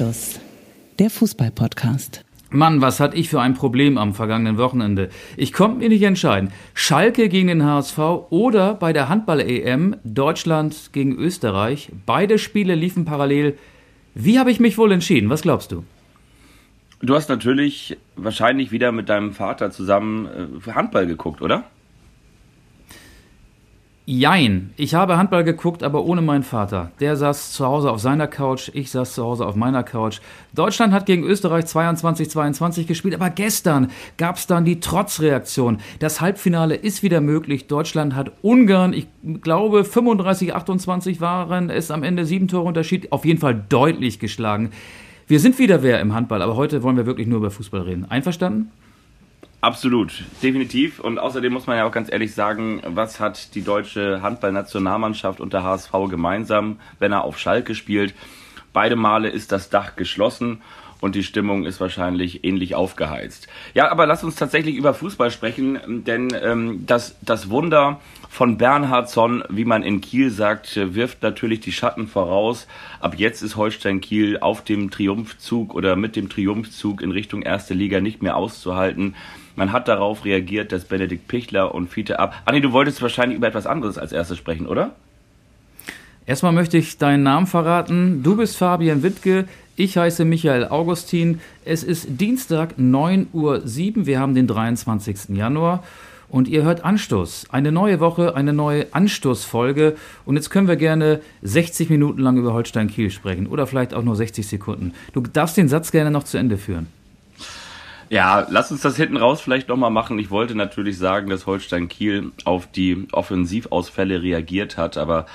Anstoß, der Fußball-Podcast. Mann, was hatte ich für ein Problem am vergangenen Wochenende. Ich konnte mir nicht entscheiden. Schalke gegen den HSV oder bei der Handball-EM Deutschland gegen Österreich. Beide Spiele liefen parallel. Wie habe ich mich wohl entschieden? Was glaubst du? Du hast natürlich wahrscheinlich wieder mit deinem Vater zusammen äh, Handball geguckt, oder? Jein. Ich habe Handball geguckt, aber ohne meinen Vater. Der saß zu Hause auf seiner Couch, ich saß zu Hause auf meiner Couch. Deutschland hat gegen Österreich 22-22 gespielt, aber gestern gab es dann die Trotzreaktion. Das Halbfinale ist wieder möglich. Deutschland hat Ungarn, ich glaube 35-28 waren es am Ende, sieben Tore Unterschied, auf jeden Fall deutlich geschlagen. Wir sind wieder wer im Handball, aber heute wollen wir wirklich nur über Fußball reden. Einverstanden? Absolut, definitiv. Und außerdem muss man ja auch ganz ehrlich sagen, was hat die deutsche Handballnationalmannschaft und der HSV gemeinsam, wenn er auf Schalke spielt? Beide Male ist das Dach geschlossen und die Stimmung ist wahrscheinlich ähnlich aufgeheizt. Ja, aber lass uns tatsächlich über Fußball sprechen, denn ähm, das, das Wunder von Bernhardsson, wie man in Kiel sagt, wirft natürlich die Schatten voraus. Ab jetzt ist Holstein Kiel auf dem Triumphzug oder mit dem Triumphzug in Richtung erste Liga nicht mehr auszuhalten. Man hat darauf reagiert, dass Benedikt Pichler und Fiete ab. Anni, du wolltest wahrscheinlich über etwas anderes als erstes sprechen, oder? Erstmal möchte ich deinen Namen verraten. Du bist Fabian Wittke. Ich heiße Michael Augustin. Es ist Dienstag 9.07 Uhr. Wir haben den 23. Januar. Und ihr hört Anstoß. Eine neue Woche, eine neue Anstoßfolge. Und jetzt können wir gerne 60 Minuten lang über Holstein Kiel sprechen. Oder vielleicht auch nur 60 Sekunden. Du darfst den Satz gerne noch zu Ende führen. Ja, lass uns das hinten raus vielleicht nochmal machen. Ich wollte natürlich sagen, dass Holstein Kiel auf die Offensivausfälle reagiert hat, aber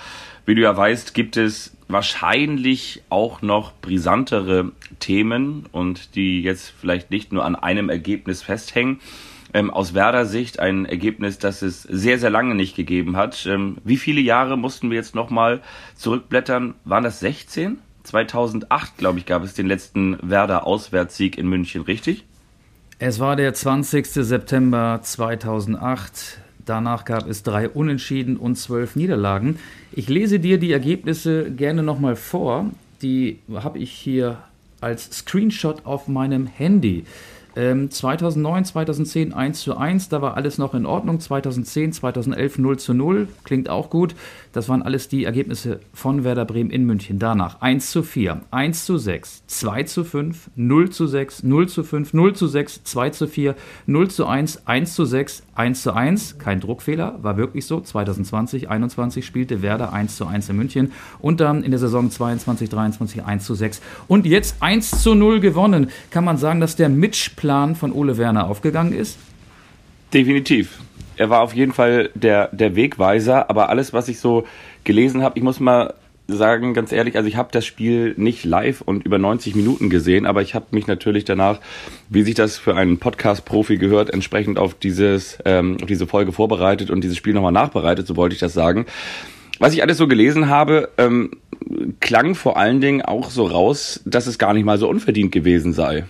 wie du ja weißt, gibt es wahrscheinlich auch noch brisantere Themen und die jetzt vielleicht nicht nur an einem Ergebnis festhängen. Ähm, aus Werder Sicht ein Ergebnis, das es sehr, sehr lange nicht gegeben hat. Ähm, wie viele Jahre mussten wir jetzt nochmal zurückblättern? Waren das 16? 2008, glaube ich, gab es den letzten Werder-Auswärtssieg in München, richtig? Es war der 20. September 2008. Danach gab es drei Unentschieden und zwölf Niederlagen. Ich lese dir die Ergebnisse gerne nochmal vor. Die habe ich hier als Screenshot auf meinem Handy. Ähm, 2009, 2010 1 zu 1, da war alles noch in Ordnung. 2010, 2011 0 zu 0, klingt auch gut. Das waren alles die Ergebnisse von Werder Bremen in München. Danach 1 zu 4, 1 zu 6, 2 zu 5, 0 zu 6, 0 zu 5, 0 zu 6, 2 zu 4, 0 zu 1, 1 zu 6, 1 zu 1. Kein Druckfehler, war wirklich so. 2020, 21 spielte Werder 1 zu 1 in München und dann in der Saison 22, 23 1 zu 6. Und jetzt 1 zu 0 gewonnen. Kann man sagen, dass der Mitch Plan von Ole Werner aufgegangen ist? Definitiv. Er war auf jeden Fall der, der Wegweiser, aber alles, was ich so gelesen habe, ich muss mal sagen, ganz ehrlich, also ich habe das Spiel nicht live und über 90 Minuten gesehen, aber ich habe mich natürlich danach, wie sich das für einen Podcast-Profi gehört, entsprechend auf dieses, ähm, auf diese Folge vorbereitet und dieses Spiel nochmal nachbereitet, so wollte ich das sagen. Was ich alles so gelesen habe, ähm, klang vor allen Dingen auch so raus, dass es gar nicht mal so unverdient gewesen sei.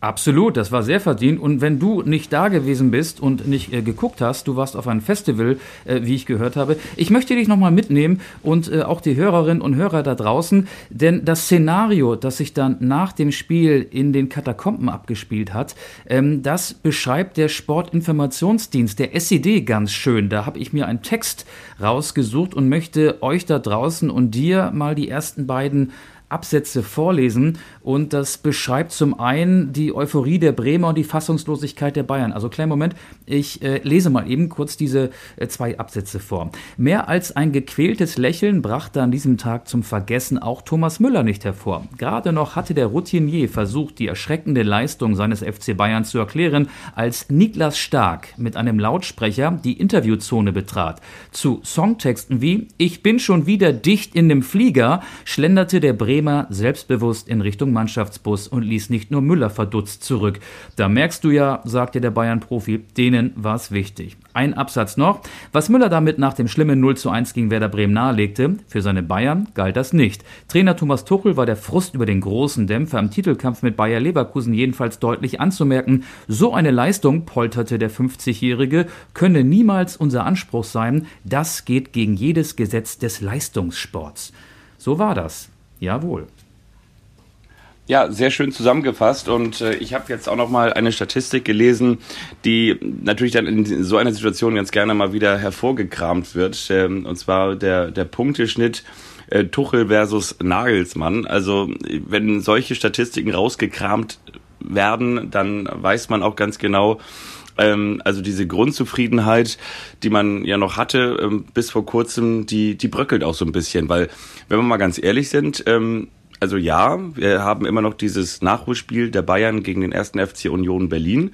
Absolut, das war sehr verdient. Und wenn du nicht da gewesen bist und nicht äh, geguckt hast, du warst auf einem Festival, äh, wie ich gehört habe, ich möchte dich nochmal mitnehmen und äh, auch die Hörerinnen und Hörer da draußen, denn das Szenario, das sich dann nach dem Spiel in den Katakomben abgespielt hat, ähm, das beschreibt der Sportinformationsdienst, der SED, ganz schön. Da habe ich mir einen Text rausgesucht und möchte euch da draußen und dir mal die ersten beiden Absätze vorlesen und das beschreibt zum einen die Euphorie der Bremer und die Fassungslosigkeit der Bayern. Also kleinen Moment, ich äh, lese mal eben kurz diese äh, zwei Absätze vor. Mehr als ein gequältes Lächeln brachte an diesem Tag zum Vergessen auch Thomas Müller nicht hervor. Gerade noch hatte der Routinier versucht, die erschreckende Leistung seines FC Bayern zu erklären, als Niklas Stark mit einem Lautsprecher die Interviewzone betrat. Zu Songtexten wie Ich bin schon wieder dicht in dem Flieger schlenderte der Bremer selbstbewusst in Richtung Mannschaftsbus und ließ nicht nur Müller verdutzt zurück. Da merkst du ja, sagte der Bayern-Profi, denen war es wichtig. Ein Absatz noch. Was Müller damit nach dem schlimmen 0 zu 1 gegen Werder Bremen nahelegte, für seine Bayern galt das nicht. Trainer Thomas Tuchel war der Frust über den großen Dämpfer im Titelkampf mit Bayer Leverkusen jedenfalls deutlich anzumerken. So eine Leistung, polterte der 50-Jährige, könne niemals unser Anspruch sein. Das geht gegen jedes Gesetz des Leistungssports. So war das. Jawohl. Ja, sehr schön zusammengefasst. Und äh, ich habe jetzt auch noch mal eine Statistik gelesen, die natürlich dann in so einer Situation ganz gerne mal wieder hervorgekramt wird, ähm, und zwar der der Punkteschnitt äh, Tuchel versus Nagelsmann. Also wenn solche Statistiken rausgekramt werden, dann weiß man auch ganz genau, ähm, also diese Grundzufriedenheit, die man ja noch hatte ähm, bis vor kurzem, die, die bröckelt auch so ein bisschen, weil, wenn wir mal ganz ehrlich sind, ähm, also ja, wir haben immer noch dieses Nachholspiel der Bayern gegen den ersten FC Union Berlin.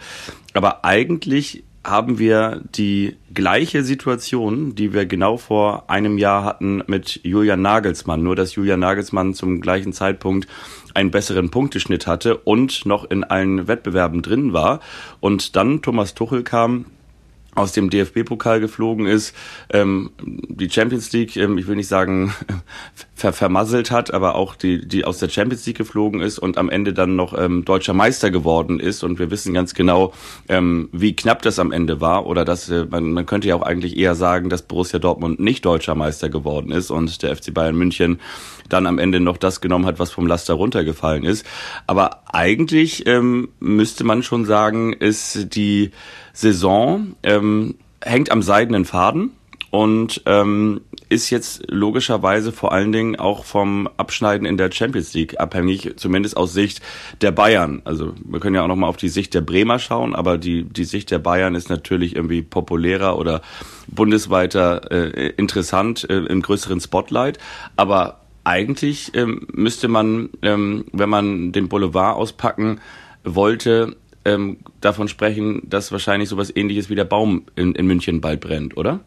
Aber eigentlich haben wir die gleiche Situation, die wir genau vor einem Jahr hatten mit Julian Nagelsmann. Nur dass Julian Nagelsmann zum gleichen Zeitpunkt einen besseren Punkteschnitt hatte und noch in allen Wettbewerben drin war. Und dann Thomas Tuchel kam aus dem DFB-Pokal geflogen ist, ähm, die Champions League, ähm, ich will nicht sagen ver vermasselt hat, aber auch die, die aus der Champions League geflogen ist und am Ende dann noch ähm, deutscher Meister geworden ist. Und wir wissen ganz genau, ähm, wie knapp das am Ende war. Oder dass äh, man, man könnte ja auch eigentlich eher sagen, dass Borussia Dortmund nicht deutscher Meister geworden ist und der FC Bayern München dann am Ende noch das genommen hat, was vom Laster runtergefallen ist. Aber eigentlich ähm, müsste man schon sagen, ist die Saison ähm, hängt am seidenen Faden und ähm, ist jetzt logischerweise vor allen Dingen auch vom Abschneiden in der Champions League abhängig, zumindest aus Sicht der Bayern. Also wir können ja auch nochmal auf die Sicht der Bremer schauen, aber die, die Sicht der Bayern ist natürlich irgendwie populärer oder bundesweiter äh, interessant äh, im größeren Spotlight. Aber eigentlich ähm, müsste man, ähm, wenn man den Boulevard auspacken wollte, ähm, davon sprechen, dass wahrscheinlich sowas ähnliches wie der Baum in, in München bald brennt, oder?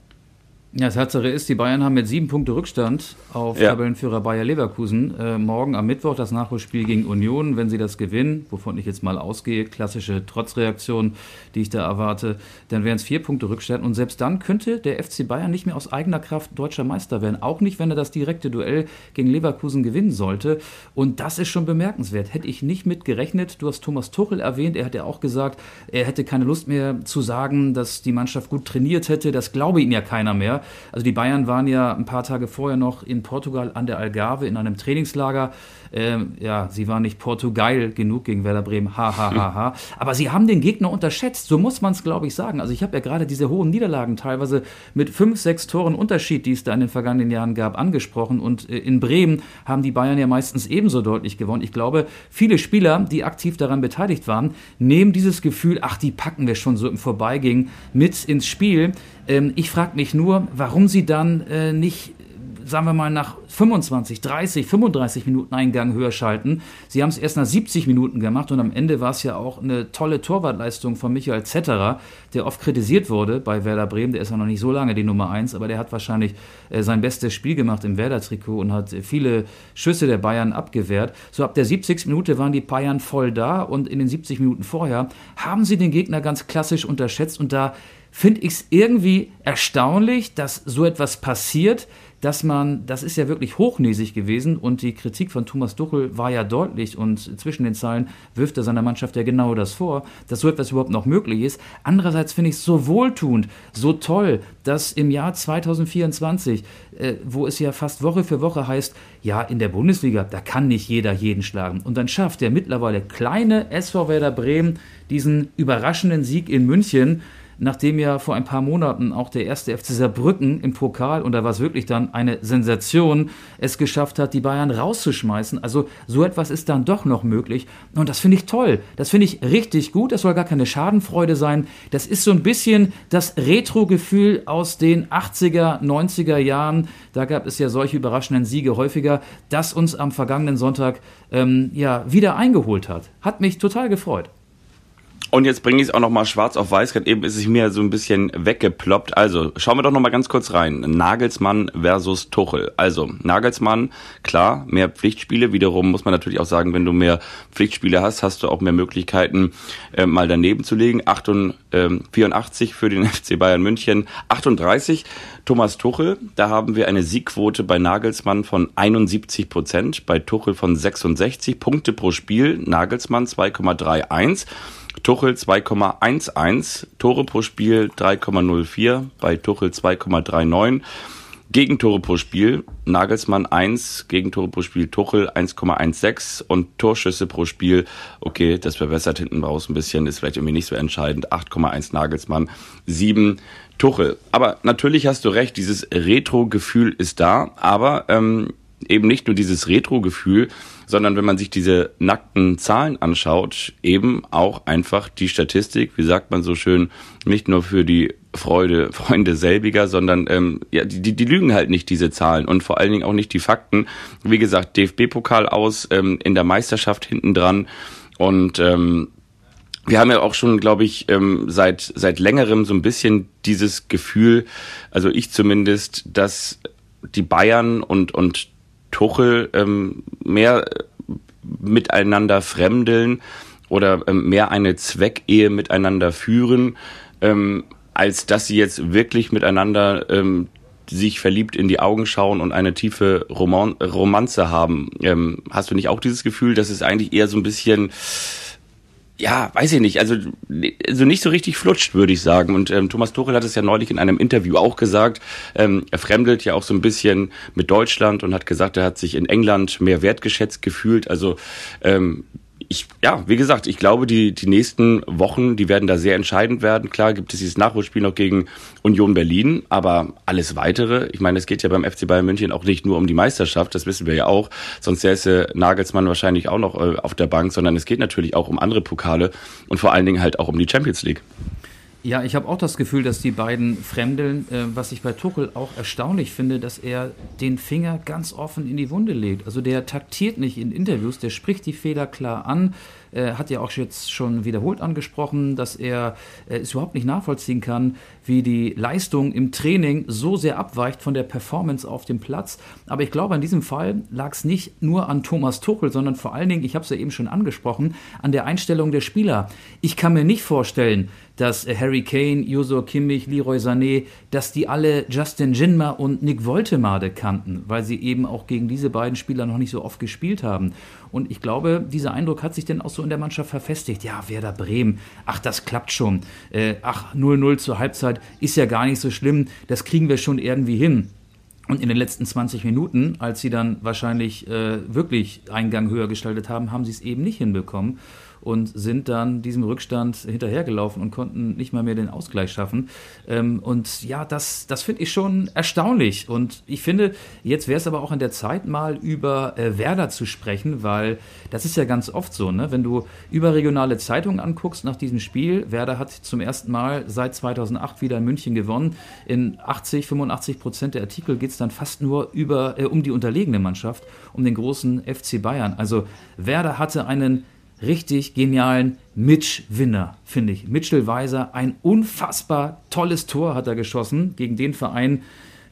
Ja, Tatsache ist, die Bayern haben mit sieben Punkte Rückstand auf ja. Tabellenführer Bayer Leverkusen. Äh, morgen am Mittwoch das Nachholspiel gegen Union. Wenn sie das gewinnen, wovon ich jetzt mal ausgehe, klassische Trotzreaktion, die ich da erwarte, dann wären es vier Punkte Rückstand. Und selbst dann könnte der FC Bayern nicht mehr aus eigener Kraft deutscher Meister werden. Auch nicht, wenn er das direkte Duell gegen Leverkusen gewinnen sollte. Und das ist schon bemerkenswert. Hätte ich nicht mit gerechnet. Du hast Thomas Tuchel erwähnt. Er hat ja auch gesagt, er hätte keine Lust mehr zu sagen, dass die Mannschaft gut trainiert hätte. Das glaube ihm ja keiner mehr. Also die Bayern waren ja ein paar Tage vorher noch in Portugal an der Algarve in einem Trainingslager. Ähm, ja, sie waren nicht Portugal genug gegen Werder Bremen, ha, ha, ha, ha. Aber sie haben den Gegner unterschätzt, so muss man es, glaube ich, sagen. Also ich habe ja gerade diese hohen Niederlagen teilweise mit fünf, sechs Toren Unterschied, die es da in den vergangenen Jahren gab, angesprochen. Und äh, in Bremen haben die Bayern ja meistens ebenso deutlich gewonnen. Ich glaube, viele Spieler, die aktiv daran beteiligt waren, nehmen dieses Gefühl, ach, die packen wir schon so im Vorbeigehen mit ins Spiel. Ähm, ich frage mich nur, warum sie dann äh, nicht sagen wir mal, nach 25, 30, 35 Minuten einen Gang höher schalten. Sie haben es erst nach 70 Minuten gemacht und am Ende war es ja auch eine tolle Torwartleistung von Michael Zetterer, der oft kritisiert wurde bei Werder Bremen. Der ist ja noch nicht so lange die Nummer 1, aber der hat wahrscheinlich äh, sein bestes Spiel gemacht im Werder-Trikot und hat viele Schüsse der Bayern abgewehrt. So ab der 70. Minute waren die Bayern voll da und in den 70 Minuten vorher haben sie den Gegner ganz klassisch unterschätzt und da finde ich es irgendwie erstaunlich, dass so etwas passiert, dass man, das ist ja wirklich hochnäsig gewesen und die Kritik von Thomas Duchel war ja deutlich und zwischen den Zeilen wirft er seiner Mannschaft ja genau das vor, dass so etwas überhaupt noch möglich ist. Andererseits finde ich es so wohltuend, so toll, dass im Jahr 2024, äh, wo es ja fast Woche für Woche heißt, ja, in der Bundesliga, da kann nicht jeder jeden schlagen. Und dann schafft der mittlerweile kleine SV Werder Bremen diesen überraschenden Sieg in München nachdem ja vor ein paar Monaten auch der erste FC Saarbrücken im Pokal, und da war es wirklich dann eine Sensation, es geschafft hat, die Bayern rauszuschmeißen. Also so etwas ist dann doch noch möglich. Und das finde ich toll. Das finde ich richtig gut. Das soll gar keine Schadenfreude sein. Das ist so ein bisschen das Retro-Gefühl aus den 80er, 90er Jahren. Da gab es ja solche überraschenden Siege häufiger, das uns am vergangenen Sonntag ähm, ja wieder eingeholt hat. Hat mich total gefreut. Und jetzt bringe ich es auch noch mal schwarz auf weiß. Gerade eben ist es mir so ein bisschen weggeploppt. Also schauen wir doch noch mal ganz kurz rein. Nagelsmann versus Tuchel. Also Nagelsmann, klar, mehr Pflichtspiele. Wiederum muss man natürlich auch sagen, wenn du mehr Pflichtspiele hast, hast du auch mehr Möglichkeiten, äh, mal daneben zu legen. 88, äh, 84 für den FC Bayern München, 38 Thomas Tuchel. Da haben wir eine Siegquote bei Nagelsmann von 71 Prozent, bei Tuchel von 66 Punkte pro Spiel. Nagelsmann 2,31. Tuchel 2,11, Tore pro Spiel 3,04, bei Tuchel 2,39. Gegentore pro Spiel, Nagelsmann 1, Gegentore pro Spiel Tuchel 1,16 und Torschüsse pro Spiel, okay, das verbessert hinten raus ein bisschen, ist vielleicht irgendwie nicht so entscheidend, 8,1 Nagelsmann, 7 Tuchel. Aber natürlich hast du recht, dieses Retro-Gefühl ist da, aber ähm, eben nicht nur dieses Retro-Gefühl, sondern wenn man sich diese nackten Zahlen anschaut, eben auch einfach die Statistik, wie sagt man so schön, nicht nur für die Freude, Freunde selbiger, sondern ähm, ja, die, die lügen halt nicht diese Zahlen und vor allen Dingen auch nicht die Fakten. Wie gesagt, DFB-Pokal aus, ähm, in der Meisterschaft hinten dran und ähm, wir haben ja auch schon, glaube ich, ähm, seit seit längerem so ein bisschen dieses Gefühl, also ich zumindest, dass die Bayern und und Tuchel ähm, mehr miteinander fremdeln oder ähm, mehr eine Zweckehe miteinander führen, ähm, als dass sie jetzt wirklich miteinander ähm, sich verliebt in die Augen schauen und eine tiefe Roman Romanze haben. Ähm, hast du nicht auch dieses Gefühl, dass es eigentlich eher so ein bisschen ja, weiß ich nicht, also, also nicht so richtig flutscht, würde ich sagen. Und ähm, Thomas Tuchel hat es ja neulich in einem Interview auch gesagt. Ähm, er fremdelt ja auch so ein bisschen mit Deutschland und hat gesagt, er hat sich in England mehr wertgeschätzt gefühlt. Also ähm, ich, ja, wie gesagt, ich glaube, die, die nächsten Wochen, die werden da sehr entscheidend werden. Klar gibt es dieses Nachholspiel noch gegen Union Berlin, aber alles weitere, ich meine, es geht ja beim FC Bayern München auch nicht nur um die Meisterschaft, das wissen wir ja auch, sonst säße Nagelsmann wahrscheinlich auch noch äh, auf der Bank, sondern es geht natürlich auch um andere Pokale und vor allen Dingen halt auch um die Champions League. Ja, ich habe auch das Gefühl, dass die beiden fremdeln. Äh, was ich bei Tuchel auch erstaunlich finde, dass er den Finger ganz offen in die Wunde legt. Also der taktiert nicht in Interviews, der spricht die Fehler klar an. Äh, hat ja auch jetzt schon wiederholt angesprochen, dass er äh, es überhaupt nicht nachvollziehen kann, wie die Leistung im Training so sehr abweicht von der Performance auf dem Platz. Aber ich glaube, in diesem Fall lag es nicht nur an Thomas Tuchel, sondern vor allen Dingen, ich habe es ja eben schon angesprochen, an der Einstellung der Spieler. Ich kann mir nicht vorstellen, dass Harry Kane, Josua Kimmich, Leroy Sané, dass die alle Justin Jinma und Nick Woltemade kannten, weil sie eben auch gegen diese beiden Spieler noch nicht so oft gespielt haben. Und ich glaube, dieser Eindruck hat sich dann auch so in der Mannschaft verfestigt. Ja, Werder Bremen, ach, das klappt schon. Äh, ach, 0-0 zur Halbzeit ist ja gar nicht so schlimm. Das kriegen wir schon irgendwie hin. Und in den letzten 20 Minuten, als sie dann wahrscheinlich äh, wirklich einen Gang höher gestaltet haben, haben sie es eben nicht hinbekommen und sind dann diesem Rückstand hinterhergelaufen und konnten nicht mal mehr den Ausgleich schaffen. Ähm, und ja, das, das finde ich schon erstaunlich. Und ich finde, jetzt wäre es aber auch an der Zeit, mal über äh, Werder zu sprechen, weil das ist ja ganz oft so, ne? wenn du überregionale Zeitungen anguckst nach diesem Spiel. Werder hat zum ersten Mal seit 2008 wieder in München gewonnen. In 80, 85 Prozent der Artikel geht es dann fast nur über, äh, um die unterlegene Mannschaft, um den großen FC Bayern. Also Werder hatte einen richtig genialen Mitch-Winner, finde ich. Mitchell Weiser, ein unfassbar tolles Tor hat er geschossen gegen den Verein,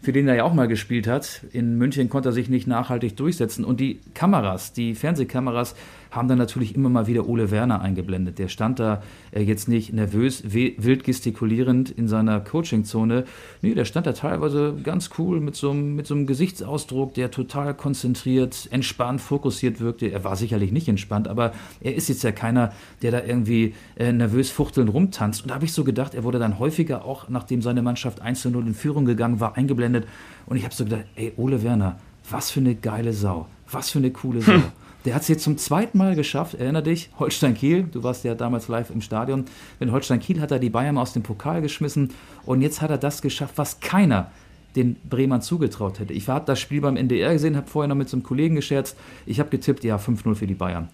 für den er ja auch mal gespielt hat. In München konnte er sich nicht nachhaltig durchsetzen. Und die Kameras, die Fernsehkameras, haben dann natürlich immer mal wieder Ole Werner eingeblendet. Der stand da äh, jetzt nicht nervös, wild gestikulierend in seiner Coachingzone. Nee, der stand da teilweise ganz cool mit so, einem, mit so einem Gesichtsausdruck, der total konzentriert, entspannt, fokussiert wirkte. Er war sicherlich nicht entspannt, aber er ist jetzt ja keiner, der da irgendwie äh, nervös fuchtelnd rumtanzt. Und da habe ich so gedacht, er wurde dann häufiger auch, nachdem seine Mannschaft 1 zu 0 in Führung gegangen war, eingeblendet. Und ich habe so gedacht, ey, Ole Werner, was für eine geile Sau. Was für eine coole Sau. Hm. Der hat es jetzt zum zweiten Mal geschafft. Erinner dich, Holstein Kiel, du warst ja damals live im Stadion. Wenn Holstein Kiel hat er die Bayern aus dem Pokal geschmissen und jetzt hat er das geschafft, was keiner den Bremern zugetraut hätte. Ich habe das Spiel beim NDR gesehen, habe vorher noch mit so einem Kollegen gescherzt. Ich habe getippt, ja, 5-0 für die Bayern.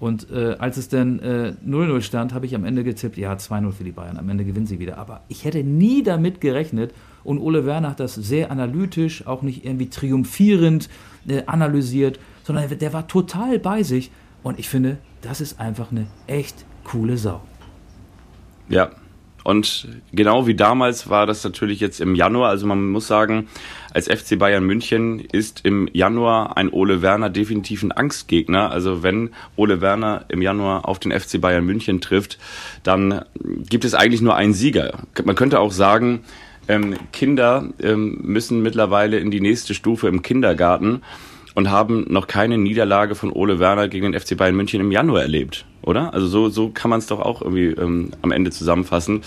Und äh, als es dann 0-0 äh, stand, habe ich am Ende getippt, ja, 2-0 für die Bayern. Am Ende gewinnen sie wieder. Aber ich hätte nie damit gerechnet. Und Ole Werner hat das sehr analytisch, auch nicht irgendwie triumphierend äh, analysiert, sondern der war total bei sich. Und ich finde, das ist einfach eine echt coole Sau. Ja, und genau wie damals war das natürlich jetzt im Januar. Also man muss sagen, als FC Bayern München ist im Januar ein Ole Werner definitiv ein Angstgegner. Also wenn Ole Werner im Januar auf den FC Bayern München trifft, dann gibt es eigentlich nur einen Sieger. Man könnte auch sagen, ähm, Kinder ähm, müssen mittlerweile in die nächste Stufe im Kindergarten und haben noch keine Niederlage von Ole Werner gegen den FC Bayern München im Januar erlebt, oder? Also so, so kann man es doch auch irgendwie ähm, am Ende zusammenfassen.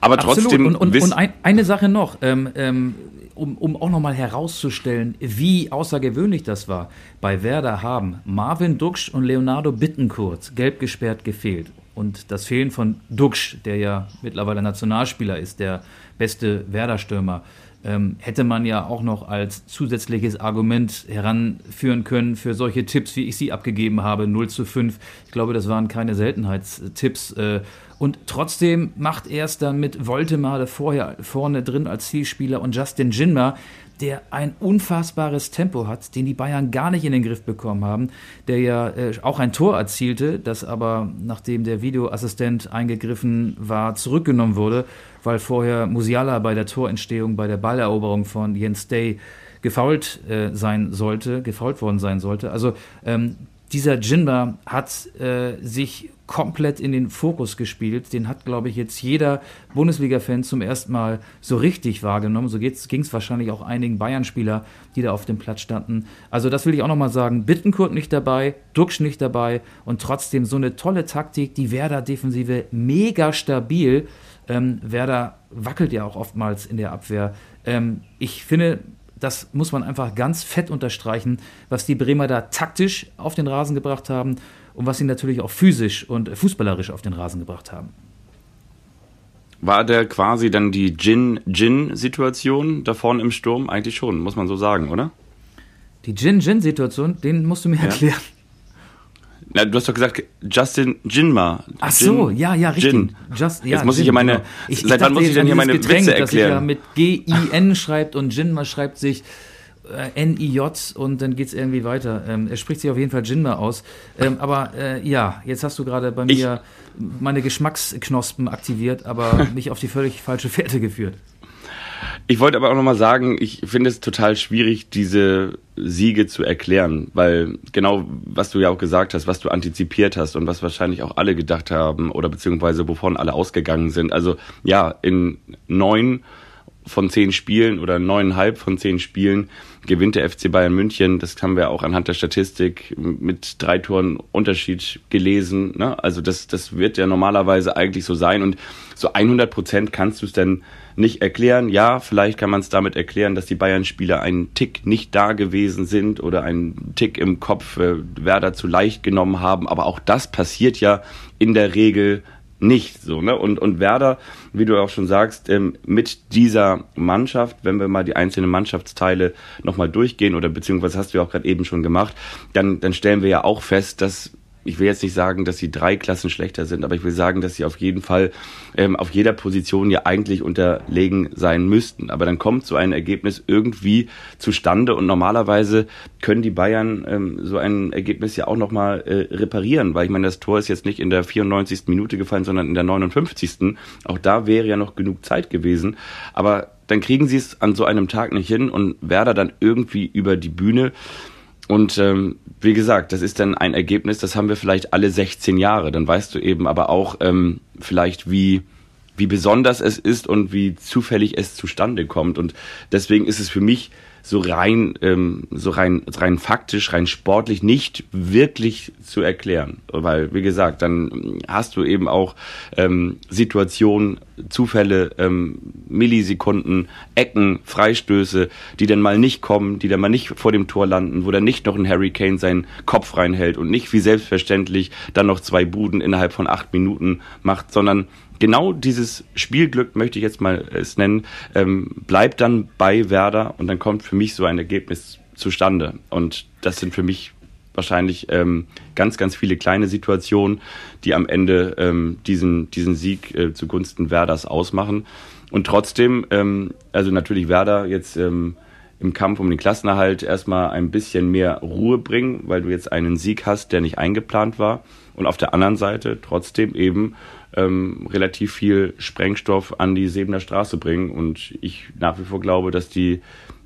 Aber Absolut. trotzdem. Und, und, und ein, eine Sache noch. Ähm, ähm, um, um auch nochmal herauszustellen, wie außergewöhnlich das war. Bei Werder haben Marvin Duksch und Leonardo Bittenkurt gelb gesperrt gefehlt. Und das Fehlen von Duksch, der ja mittlerweile Nationalspieler ist, der beste Werder-Stürmer, ähm, hätte man ja auch noch als zusätzliches Argument heranführen können für solche Tipps, wie ich sie abgegeben habe, 0 zu 5. Ich glaube, das waren keine Seltenheitstipps. Äh, und trotzdem macht er es dann mit Voltemade vorher vorne drin als Zielspieler und Justin Jinma, der ein unfassbares Tempo hat, den die Bayern gar nicht in den Griff bekommen haben, der ja äh, auch ein Tor erzielte, das aber, nachdem der Videoassistent eingegriffen war, zurückgenommen wurde, weil vorher Musiala bei der Torentstehung, bei der Balleroberung von Jens Day gefault äh, sein sollte, gefault worden sein sollte. Also ähm, dieser Jinba hat äh, sich komplett in den Fokus gespielt. Den hat, glaube ich, jetzt jeder Bundesliga-Fan zum ersten Mal so richtig wahrgenommen. So ging es wahrscheinlich auch einigen Bayern-Spieler, die da auf dem Platz standen. Also das will ich auch nochmal sagen. Bittenkurt nicht dabei, Duxch nicht dabei und trotzdem so eine tolle Taktik. Die Werder-Defensive mega stabil. Ähm, Werder wackelt ja auch oftmals in der Abwehr. Ähm, ich finde, das muss man einfach ganz fett unterstreichen, was die Bremer da taktisch auf den Rasen gebracht haben und was sie natürlich auch physisch und fußballerisch auf den Rasen gebracht haben. War der quasi dann die Jin-Jin-Situation da vorne im Sturm? Eigentlich schon, muss man so sagen, oder? Die Jin-Jin-Situation, den musst du mir ja. erklären. Na, du hast doch gesagt, Justin Jinma. Ach so, ja, ja, richtig. Jin. Just, ja, jetzt muss Jin, ich hier meine, genau. ich, seit wann muss ich denn hier meine Getränk, Witze erklären? Dass sich ja mit G-I-N schreibt und Jinma schreibt sich äh, N-I-J und dann geht es irgendwie weiter. Ähm, er spricht sich auf jeden Fall Jinma aus. Ähm, aber äh, ja, jetzt hast du gerade bei mir ich, meine Geschmacksknospen aktiviert, aber mich auf die völlig falsche Fährte geführt. Ich wollte aber auch nochmal sagen, ich finde es total schwierig, diese Siege zu erklären, weil genau, was du ja auch gesagt hast, was du antizipiert hast und was wahrscheinlich auch alle gedacht haben oder beziehungsweise wovon alle ausgegangen sind. Also ja, in neun von zehn Spielen oder neuneinhalb von zehn Spielen gewinnt der FC Bayern München. Das haben wir auch anhand der Statistik mit drei Toren Unterschied gelesen. Ne? Also das, das wird ja normalerweise eigentlich so sein. Und so 100 Prozent kannst du es denn nicht erklären. Ja, vielleicht kann man es damit erklären, dass die Bayern-Spieler einen Tick nicht da gewesen sind oder einen Tick im Kopf äh, Werder zu leicht genommen haben. Aber auch das passiert ja in der Regel nicht so, ne? Und, und Werder, wie du auch schon sagst, ähm, mit dieser Mannschaft, wenn wir mal die einzelnen Mannschaftsteile nochmal durchgehen, oder beziehungsweise hast du ja auch gerade eben schon gemacht, dann, dann stellen wir ja auch fest, dass ich will jetzt nicht sagen, dass sie drei Klassen schlechter sind, aber ich will sagen, dass sie auf jeden Fall ähm, auf jeder Position ja eigentlich unterlegen sein müssten. Aber dann kommt so ein Ergebnis irgendwie zustande und normalerweise können die Bayern ähm, so ein Ergebnis ja auch nochmal äh, reparieren, weil ich meine, das Tor ist jetzt nicht in der 94. Minute gefallen, sondern in der 59. Auch da wäre ja noch genug Zeit gewesen. Aber dann kriegen sie es an so einem Tag nicht hin und Werder dann irgendwie über die Bühne. Und ähm, wie gesagt, das ist dann ein Ergebnis, das haben wir vielleicht alle 16 Jahre. Dann weißt du eben aber auch ähm, vielleicht, wie, wie besonders es ist und wie zufällig es zustande kommt. Und deswegen ist es für mich so rein, ähm, so rein, rein faktisch, rein sportlich nicht wirklich zu erklären. Weil, wie gesagt, dann hast du eben auch ähm, Situationen, Zufälle, ähm, Millisekunden, Ecken, Freistöße, die dann mal nicht kommen, die dann mal nicht vor dem Tor landen, wo dann nicht noch ein Harry Kane seinen Kopf reinhält und nicht wie selbstverständlich dann noch zwei Buden innerhalb von acht Minuten macht, sondern genau dieses Spielglück, möchte ich jetzt mal es nennen, ähm, bleibt dann bei Werder und dann kommt für mich so ein Ergebnis zustande. Und das sind für mich wahrscheinlich ähm, ganz, ganz viele kleine Situationen, die am Ende ähm, diesen, diesen Sieg äh, zugunsten Werders ausmachen. Und trotzdem, ähm, also natürlich Werder jetzt ähm, im Kampf um den Klassenerhalt erstmal ein bisschen mehr Ruhe bringen, weil du jetzt einen Sieg hast, der nicht eingeplant war. Und auf der anderen Seite trotzdem eben ähm, relativ viel Sprengstoff an die Sebener Straße bringen. Und ich nach wie vor glaube, dass die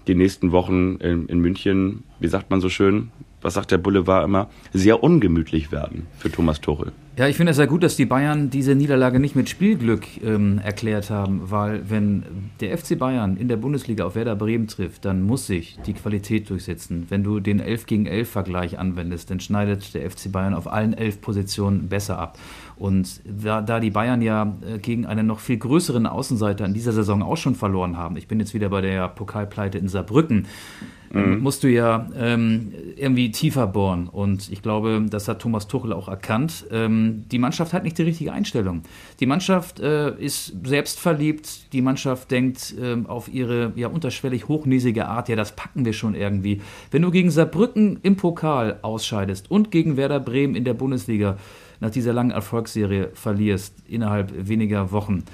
die nächsten Wochen in, in München, wie sagt man so schön, was sagt der Boulevard immer, sehr ungemütlich werden für Thomas Tuchel. Ja, ich finde es sehr gut, dass die Bayern diese Niederlage nicht mit Spielglück ähm, erklärt haben, weil wenn der FC Bayern in der Bundesliga auf Werder Bremen trifft, dann muss sich die Qualität durchsetzen. Wenn du den 11 gegen 11 Vergleich anwendest, dann schneidet der FC Bayern auf allen elf Positionen besser ab. Und da, da die Bayern ja äh, gegen einen noch viel größeren Außenseiter in dieser Saison auch schon verloren haben, ich bin jetzt wieder bei der Pokalpleite in Saarbrücken, mhm. musst du ja ähm, irgendwie tiefer bohren. Und ich glaube, das hat Thomas Tuchel auch erkannt. Ähm, die Mannschaft hat nicht die richtige Einstellung. Die Mannschaft äh, ist selbstverliebt. Die Mannschaft denkt äh, auf ihre ja unterschwellig hochnäsige Art, ja, das packen wir schon irgendwie. Wenn du gegen Saarbrücken im Pokal ausscheidest und gegen Werder Bremen in der Bundesliga nach dieser langen Erfolgsserie verlierst innerhalb weniger Wochen,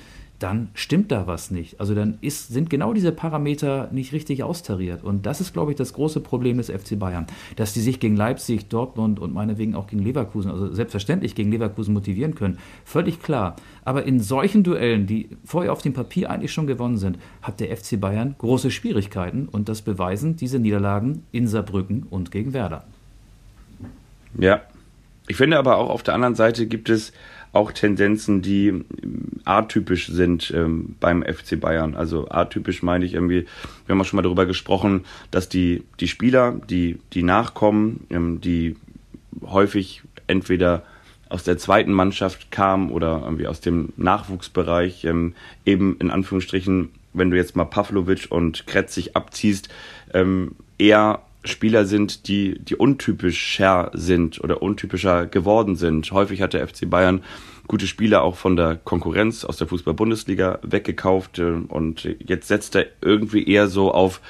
dann stimmt da was nicht. Also dann ist, sind genau diese Parameter nicht richtig austariert. Und das ist, glaube ich, das große Problem des FC Bayern, dass die sich gegen Leipzig, Dortmund und meinetwegen auch gegen Leverkusen, also selbstverständlich gegen Leverkusen motivieren können. Völlig klar. Aber in solchen Duellen, die vorher auf dem Papier eigentlich schon gewonnen sind, hat der FC Bayern große Schwierigkeiten. Und das beweisen diese Niederlagen in Saarbrücken und gegen Werder. Ja. Ich finde aber auch auf der anderen Seite gibt es auch Tendenzen, die ähm, atypisch sind ähm, beim FC Bayern. Also atypisch meine ich irgendwie, wir haben auch schon mal darüber gesprochen, dass die, die Spieler, die, die nachkommen, ähm, die häufig entweder aus der zweiten Mannschaft kamen oder irgendwie aus dem Nachwuchsbereich, ähm, eben in Anführungsstrichen, wenn du jetzt mal Pavlovic und Kretzig abziehst, ähm, eher Spieler sind, die, die untypischer sind oder untypischer geworden sind. Häufig hat der FC Bayern gute Spieler auch von der Konkurrenz aus der Fußball-Bundesliga weggekauft äh, und jetzt setzt er irgendwie eher so auf,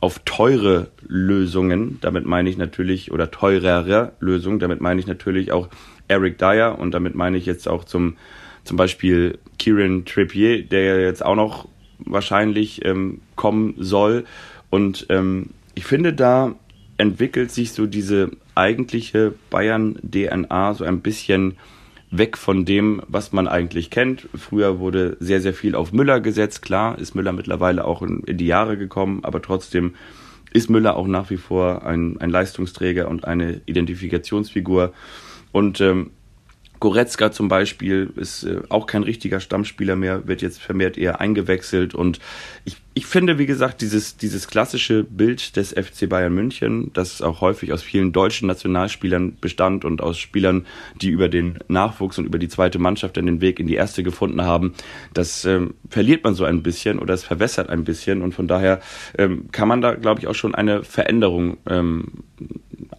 auf teure Lösungen. Damit meine ich natürlich, oder teurere Lösungen, damit meine ich natürlich auch Eric Dyer und damit meine ich jetzt auch zum, zum Beispiel Kieran Trippier, der jetzt auch noch wahrscheinlich ähm, kommen soll. Und ähm, ich finde, da entwickelt sich so diese eigentliche Bayern-DNA so ein bisschen weg von dem, was man eigentlich kennt. Früher wurde sehr, sehr viel auf Müller gesetzt. Klar ist Müller mittlerweile auch in, in die Jahre gekommen, aber trotzdem ist Müller auch nach wie vor ein, ein Leistungsträger und eine Identifikationsfigur. Und ähm, Goretzka zum Beispiel ist äh, auch kein richtiger Stammspieler mehr, wird jetzt vermehrt eher eingewechselt. Und ich, ich finde, wie gesagt, dieses, dieses klassische Bild des FC Bayern München, das auch häufig aus vielen deutschen Nationalspielern bestand und aus Spielern, die über den Nachwuchs und über die zweite Mannschaft dann den Weg in die erste gefunden haben, das ähm, verliert man so ein bisschen oder es verwässert ein bisschen. Und von daher ähm, kann man da, glaube ich, auch schon eine Veränderung ähm,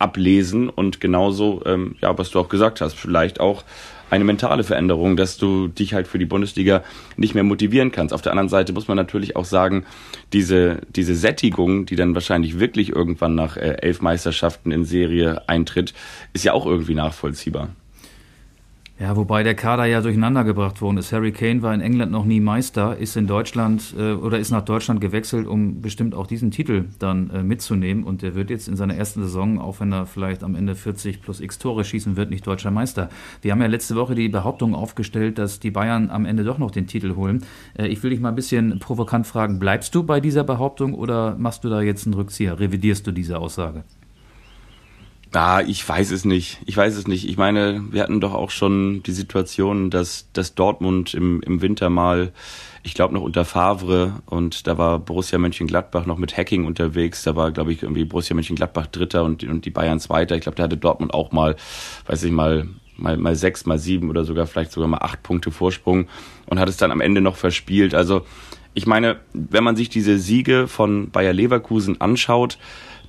ablesen und genauso, ähm, ja, was du auch gesagt hast, vielleicht auch eine mentale Veränderung, dass du dich halt für die Bundesliga nicht mehr motivieren kannst. Auf der anderen Seite muss man natürlich auch sagen, diese, diese Sättigung, die dann wahrscheinlich wirklich irgendwann nach äh, elf Meisterschaften in Serie eintritt, ist ja auch irgendwie nachvollziehbar. Ja, wobei der Kader ja durcheinander gebracht worden ist. Harry Kane war in England noch nie Meister, ist in Deutschland äh, oder ist nach Deutschland gewechselt, um bestimmt auch diesen Titel dann äh, mitzunehmen. Und der wird jetzt in seiner ersten Saison, auch wenn er vielleicht am Ende 40 plus x Tore schießen wird, nicht deutscher Meister. Wir haben ja letzte Woche die Behauptung aufgestellt, dass die Bayern am Ende doch noch den Titel holen. Äh, ich will dich mal ein bisschen provokant fragen, bleibst du bei dieser Behauptung oder machst du da jetzt einen Rückzieher? Revidierst du diese Aussage? Ah, ich weiß es nicht. Ich weiß es nicht. Ich meine, wir hatten doch auch schon die Situation, dass, dass Dortmund im, im Winter mal, ich glaube noch unter Favre und da war Borussia Mönchengladbach noch mit Hacking unterwegs. Da war, glaube ich, irgendwie Borussia Mönchengladbach Dritter und, und die Bayern Zweiter. Ich glaube, da hatte Dortmund auch mal, weiß ich mal, mal, mal sechs, mal sieben oder sogar vielleicht sogar mal acht Punkte Vorsprung und hat es dann am Ende noch verspielt. Also ich meine, wenn man sich diese Siege von Bayer Leverkusen anschaut,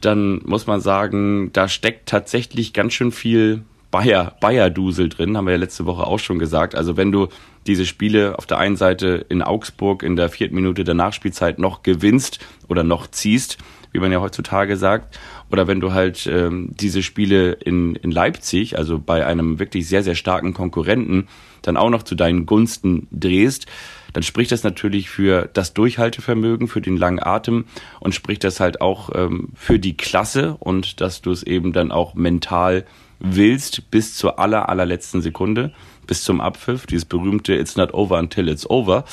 dann muss man sagen, da steckt tatsächlich ganz schön viel Bayer, Bayer-Dusel drin, haben wir ja letzte Woche auch schon gesagt. Also wenn du diese Spiele auf der einen Seite in Augsburg in der vierten Minute der Nachspielzeit noch gewinnst oder noch ziehst, wie man ja heutzutage sagt, oder wenn du halt ähm, diese Spiele in, in Leipzig, also bei einem wirklich sehr, sehr starken Konkurrenten, dann auch noch zu deinen Gunsten drehst, dann spricht das natürlich für das Durchhaltevermögen, für den langen Atem und spricht das halt auch ähm, für die Klasse und dass du es eben dann auch mental willst bis zur aller, allerletzten Sekunde, bis zum Abpfiff, dieses berühmte It's not over until it's over.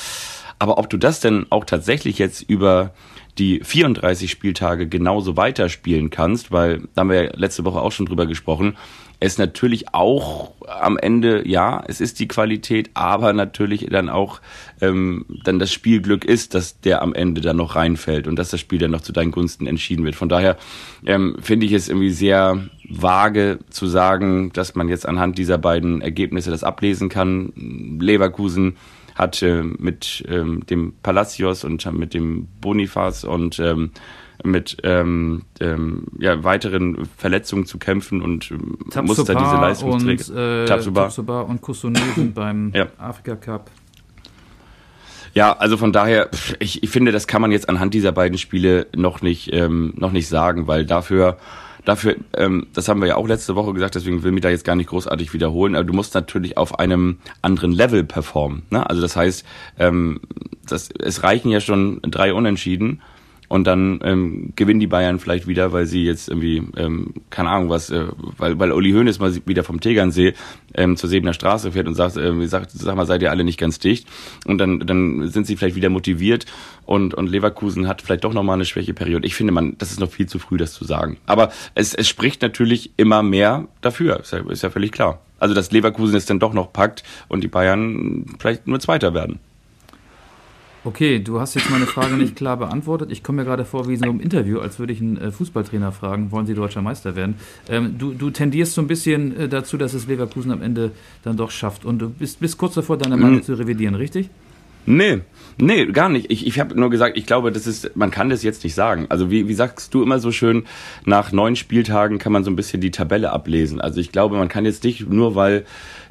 Aber ob du das denn auch tatsächlich jetzt über die 34 Spieltage genauso weiterspielen kannst, weil da haben wir ja letzte Woche auch schon drüber gesprochen, es natürlich auch am Ende, ja, es ist die Qualität, aber natürlich dann auch ähm, dann das Spielglück ist, dass der am Ende dann noch reinfällt und dass das Spiel dann noch zu deinen Gunsten entschieden wird. Von daher ähm, finde ich es irgendwie sehr vage zu sagen, dass man jetzt anhand dieser beiden Ergebnisse das ablesen kann. Leverkusen hat äh, mit ähm, dem Palacios und mit dem Bonifaz und ähm, mit ähm, ähm, ja, weiteren Verletzungen zu kämpfen und ähm, muss da diese Leistungsträger. Und, äh, Tabsoba. Tabsoba und Kusone sind beim ja. Afrika Cup. Ja, also von daher, ich, ich finde, das kann man jetzt anhand dieser beiden Spiele noch nicht, ähm, noch nicht sagen, weil dafür dafür, ähm, das haben wir ja auch letzte Woche gesagt, deswegen will ich mich da jetzt gar nicht großartig wiederholen, aber du musst natürlich auf einem anderen Level performen. Ne? Also das heißt, ähm, das, es reichen ja schon drei Unentschieden und dann ähm, gewinnen die Bayern vielleicht wieder, weil sie jetzt irgendwie, ähm, keine Ahnung was, äh, weil, weil Uli Hoeneß mal wieder vom Tegernsee ähm, zur Sebener Straße fährt und sagt, äh, sagt, sag mal, seid ihr alle nicht ganz dicht. Und dann, dann sind sie vielleicht wieder motiviert und, und Leverkusen hat vielleicht doch nochmal eine Schwächeperiode. Ich finde, man, das ist noch viel zu früh, das zu sagen. Aber es, es spricht natürlich immer mehr dafür, ist ja, ist ja völlig klar. Also, dass Leverkusen es dann doch noch packt und die Bayern vielleicht nur Zweiter werden. Okay, du hast jetzt meine Frage nicht klar beantwortet. Ich komme mir gerade vor wie in so einem Interview, als würde ich einen äh, Fußballtrainer fragen, wollen Sie deutscher Meister werden? Ähm, du, du, tendierst so ein bisschen äh, dazu, dass es Leverkusen am Ende dann doch schafft. Und du bist, bist kurz davor, deine Meinung mhm. zu revidieren, richtig? Nee, nee, gar nicht. Ich, ich habe nur gesagt, ich glaube, das ist, man kann das jetzt nicht sagen. Also wie, wie sagst du immer so schön, nach neun Spieltagen kann man so ein bisschen die Tabelle ablesen. Also ich glaube, man kann jetzt nicht, nur weil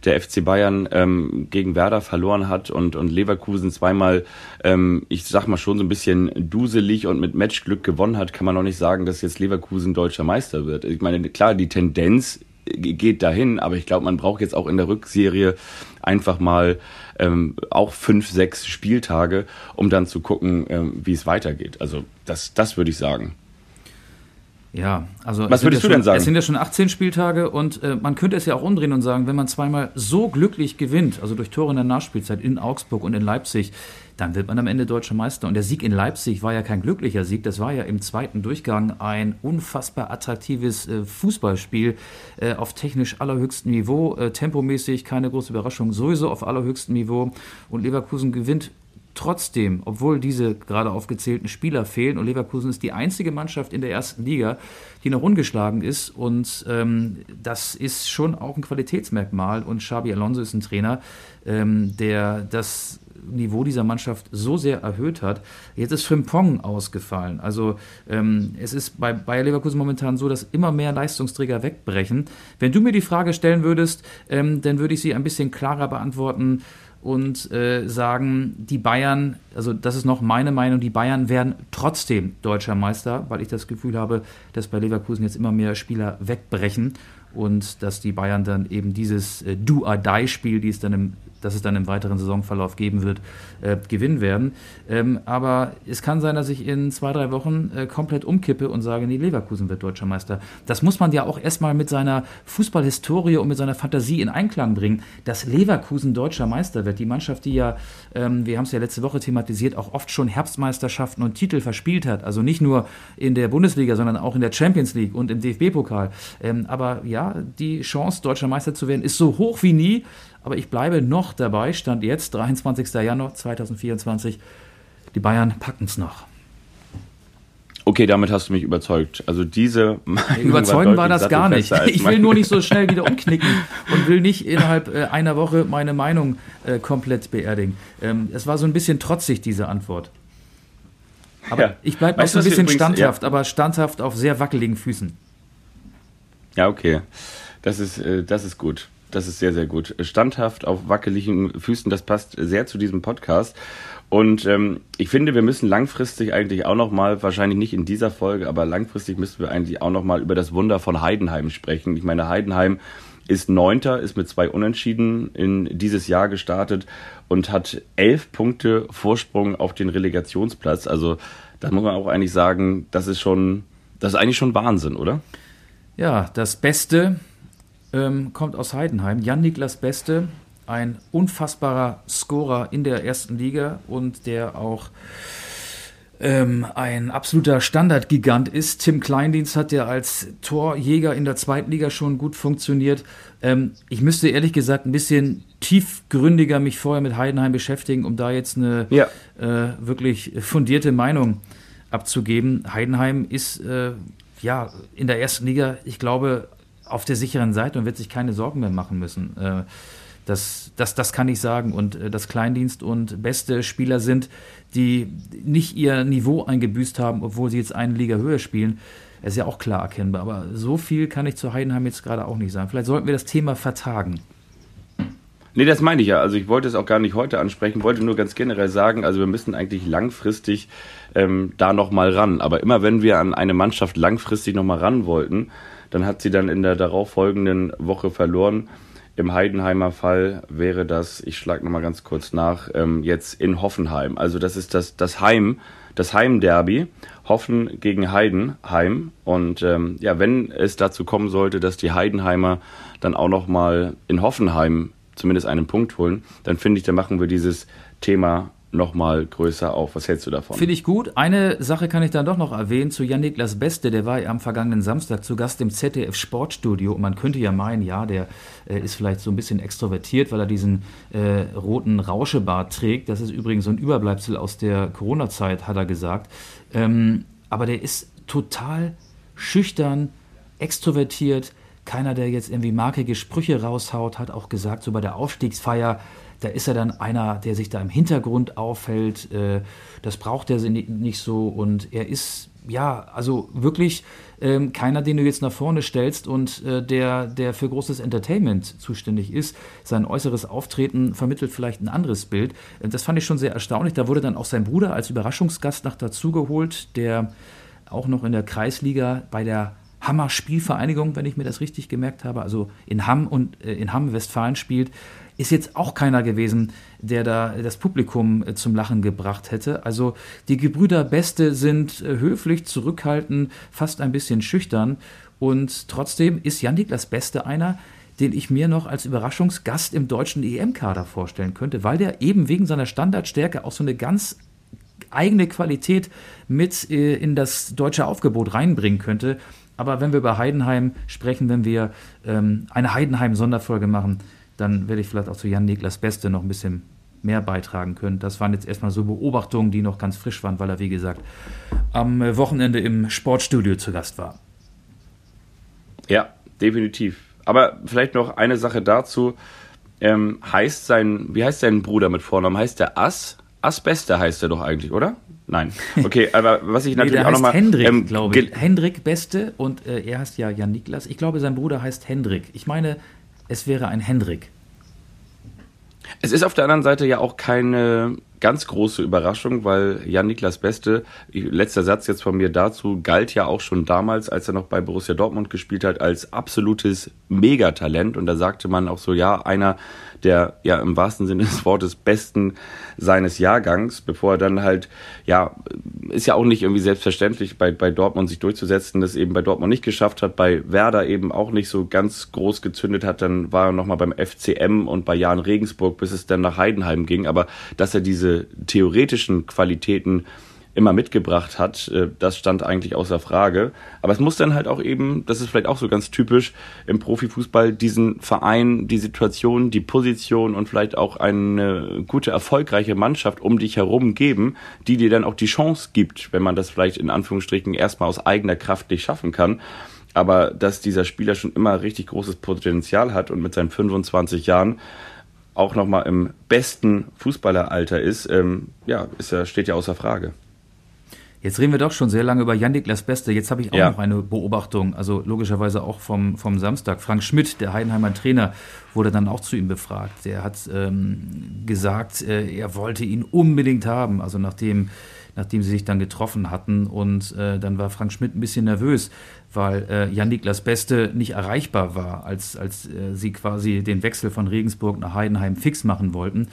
der FC Bayern ähm, gegen Werder verloren hat und, und Leverkusen zweimal, ähm, ich sag mal schon so ein bisschen duselig und mit Matchglück gewonnen hat, kann man noch nicht sagen, dass jetzt Leverkusen deutscher Meister wird. Ich meine, klar, die Tendenz geht dahin, aber ich glaube, man braucht jetzt auch in der Rückserie einfach mal ähm, auch fünf, sechs Spieltage, um dann zu gucken, ähm, wie es weitergeht. Also das, das würde ich sagen. Ja, also. Was würdest ja du denn sagen? Es sind ja schon 18 Spieltage und äh, man könnte es ja auch umdrehen und sagen, wenn man zweimal so glücklich gewinnt, also durch Tore in der Nachspielzeit in Augsburg und in Leipzig, dann wird man am Ende deutscher Meister. Und der Sieg in Leipzig war ja kein glücklicher Sieg, das war ja im zweiten Durchgang ein unfassbar attraktives äh, Fußballspiel äh, auf technisch allerhöchstem Niveau, äh, tempomäßig keine große Überraschung, sowieso auf allerhöchstem Niveau. Und Leverkusen gewinnt Trotzdem, obwohl diese gerade aufgezählten Spieler fehlen und Leverkusen ist die einzige Mannschaft in der ersten Liga, die noch ungeschlagen ist und ähm, das ist schon auch ein Qualitätsmerkmal und Xabi Alonso ist ein Trainer, ähm, der das Niveau dieser Mannschaft so sehr erhöht hat. Jetzt ist Frimpong ausgefallen. Also ähm, es ist bei Bayer Leverkusen momentan so, dass immer mehr Leistungsträger wegbrechen. Wenn du mir die Frage stellen würdest, ähm, dann würde ich sie ein bisschen klarer beantworten und äh, sagen, die Bayern, also das ist noch meine Meinung, die Bayern werden trotzdem deutscher Meister, weil ich das Gefühl habe, dass bei Leverkusen jetzt immer mehr Spieler wegbrechen und dass die Bayern dann eben dieses äh, Do-or-Die-Spiel, die es dann im das es dann im weiteren Saisonverlauf geben wird, äh, gewinnen werden. Ähm, aber es kann sein, dass ich in zwei, drei Wochen äh, komplett umkippe und sage, nee, Leverkusen wird deutscher Meister. Das muss man ja auch erstmal mit seiner Fußballhistorie und mit seiner Fantasie in Einklang bringen, dass Leverkusen deutscher Meister wird. Die Mannschaft, die ja, ähm, wir haben es ja letzte Woche thematisiert, auch oft schon Herbstmeisterschaften und Titel verspielt hat. Also nicht nur in der Bundesliga, sondern auch in der Champions League und im DFB-Pokal. Ähm, aber ja, die Chance, deutscher Meister zu werden, ist so hoch wie nie. Aber ich bleibe noch dabei, stand jetzt, 23. Januar 2024. Die Bayern packen es noch. Okay, damit hast du mich überzeugt. Also diese Meinung Überzeugen war, war das gar nicht. Ich will nur nicht so schnell wieder umknicken und will nicht innerhalb äh, einer Woche meine Meinung äh, komplett beerdigen. Ähm, es war so ein bisschen trotzig, diese Antwort. Aber ja. ich bleibe auch so ein bisschen übrigens, standhaft, ja. aber standhaft auf sehr wackeligen Füßen. Ja, okay. Das ist, äh, das ist gut. Das ist sehr, sehr gut. Standhaft auf wackeligen Füßen, das passt sehr zu diesem Podcast. Und ähm, ich finde, wir müssen langfristig eigentlich auch noch mal, wahrscheinlich nicht in dieser Folge, aber langfristig müssen wir eigentlich auch noch mal über das Wunder von Heidenheim sprechen. Ich meine, Heidenheim ist Neunter, ist mit zwei Unentschieden in dieses Jahr gestartet und hat elf Punkte Vorsprung auf den Relegationsplatz. Also da muss man auch eigentlich sagen, das ist schon, das ist eigentlich schon Wahnsinn, oder? Ja, das Beste ähm, kommt aus Heidenheim. Jan-Niklas Beste, ein unfassbarer Scorer in der ersten Liga und der auch ähm, ein absoluter Standardgigant ist. Tim Kleindienst hat ja als Torjäger in der zweiten Liga schon gut funktioniert. Ähm, ich müsste ehrlich gesagt ein bisschen tiefgründiger mich vorher mit Heidenheim beschäftigen, um da jetzt eine ja. äh, wirklich fundierte Meinung abzugeben. Heidenheim ist äh, ja in der ersten Liga, ich glaube, auf der sicheren Seite und wird sich keine Sorgen mehr machen müssen. Äh, das, das, das kann ich sagen. Und äh, dass Kleindienst und beste Spieler sind, die nicht ihr Niveau eingebüßt haben, obwohl sie jetzt eine Liga höher spielen, ist ja auch klar erkennbar. Aber so viel kann ich zu Heidenheim jetzt gerade auch nicht sagen. Vielleicht sollten wir das Thema vertagen. Nee, das meine ich ja. Also ich wollte es auch gar nicht heute ansprechen, wollte nur ganz generell sagen, also wir müssen eigentlich langfristig ähm, da nochmal ran. Aber immer wenn wir an eine Mannschaft langfristig nochmal ran wollten, dann hat sie dann in der darauffolgenden Woche verloren. Im Heidenheimer Fall wäre das, ich schlage nochmal ganz kurz nach, ähm, jetzt in Hoffenheim. Also das ist das, das Heim, das Heimderby. Hoffen gegen Heidenheim. Und ähm, ja, wenn es dazu kommen sollte, dass die Heidenheimer dann auch nochmal in Hoffenheim zumindest einen Punkt holen, dann finde ich, dann machen wir dieses Thema nochmal größer auf. Was hältst du davon? Finde ich gut. Eine Sache kann ich dann doch noch erwähnen zu Jan-Niklas Beste. Der war ja am vergangenen Samstag zu Gast im ZDF Sportstudio. Man könnte ja meinen, ja, der äh, ist vielleicht so ein bisschen extrovertiert, weil er diesen äh, roten Rauschebart trägt. Das ist übrigens so ein Überbleibsel aus der Corona-Zeit, hat er gesagt. Ähm, aber der ist total schüchtern, extrovertiert. Keiner, der jetzt irgendwie markige Sprüche raushaut, hat auch gesagt, so bei der Aufstiegsfeier, da ist er dann einer, der sich da im Hintergrund aufhält. Äh, das braucht er nicht so. Und er ist, ja, also wirklich ähm, keiner, den du jetzt nach vorne stellst und äh, der, der für großes Entertainment zuständig ist. Sein äußeres Auftreten vermittelt vielleicht ein anderes Bild. Das fand ich schon sehr erstaunlich. Da wurde dann auch sein Bruder als Überraschungsgast nach dazugeholt, der auch noch in der Kreisliga bei der Hammer Spielvereinigung, wenn ich mir das richtig gemerkt habe, also in Hamm und äh, in Hamm Westfalen spielt ist jetzt auch keiner gewesen, der da das Publikum äh, zum Lachen gebracht hätte. Also die Gebrüder Beste sind äh, höflich, zurückhaltend, fast ein bisschen schüchtern. Und trotzdem ist Jan Niklas Beste einer, den ich mir noch als Überraschungsgast im deutschen EM-Kader vorstellen könnte, weil der eben wegen seiner Standardstärke auch so eine ganz eigene Qualität mit äh, in das deutsche Aufgebot reinbringen könnte. Aber wenn wir über Heidenheim sprechen, wenn wir ähm, eine Heidenheim-Sonderfolge machen, dann werde ich vielleicht auch zu Jan Niklas Beste noch ein bisschen mehr beitragen können. Das waren jetzt erstmal so Beobachtungen, die noch ganz frisch waren, weil er, wie gesagt, am Wochenende im Sportstudio zu Gast war. Ja, definitiv. Aber vielleicht noch eine Sache dazu. Ähm, heißt sein, wie heißt sein Bruder mit Vornamen? Heißt der Ass? Ass Beste heißt er doch eigentlich, oder? Nein. Okay, aber was ich natürlich nee, auch nochmal. Hendrik, ähm, glaube ich. Hendrik Beste und äh, er heißt ja Jan Niklas. Ich glaube, sein Bruder heißt Hendrik. Ich meine, es wäre ein Hendrik. Es ist auf der anderen Seite ja auch keine ganz große Überraschung, weil Jan-Niklas Beste, letzter Satz jetzt von mir dazu, galt ja auch schon damals, als er noch bei Borussia Dortmund gespielt hat, als absolutes Megatalent. Und da sagte man auch so, ja, einer der ja im wahrsten Sinne des Wortes besten seines Jahrgangs, bevor er dann halt, ja, ist ja auch nicht irgendwie selbstverständlich bei, bei Dortmund sich durchzusetzen, das eben bei Dortmund nicht geschafft hat, bei Werder eben auch nicht so ganz groß gezündet hat, dann war er nochmal beim FCM und bei Jan Regensburg, bis es dann nach Heidenheim ging, aber dass er diese theoretischen Qualitäten immer mitgebracht hat, äh, das stand eigentlich außer Frage. Aber es muss dann halt auch eben, das ist vielleicht auch so ganz typisch im Profifußball, diesen Verein, die Situation, die Position und vielleicht auch eine gute, erfolgreiche Mannschaft um dich herum geben, die dir dann auch die Chance gibt, wenn man das vielleicht in Anführungsstrichen erstmal aus eigener Kraft nicht schaffen kann. Aber dass dieser Spieler schon immer richtig großes Potenzial hat und mit seinen 25 Jahren auch nochmal im besten Fußballeralter ist, ähm, ja, ist ja, steht ja außer Frage. Jetzt reden wir doch schon sehr lange über Jan Niklas Beste. Jetzt habe ich auch ja. noch eine Beobachtung, also logischerweise auch vom, vom Samstag. Frank Schmidt, der Heidenheimer Trainer, wurde dann auch zu ihm befragt. Der hat ähm, gesagt, äh, er wollte ihn unbedingt haben. Also nachdem nachdem sie sich dann getroffen hatten. Und äh, dann war Frank Schmidt ein bisschen nervös, weil äh, Jan-Niklas Beste nicht erreichbar war, als, als äh, sie quasi den Wechsel von Regensburg nach Heidenheim fix machen wollten.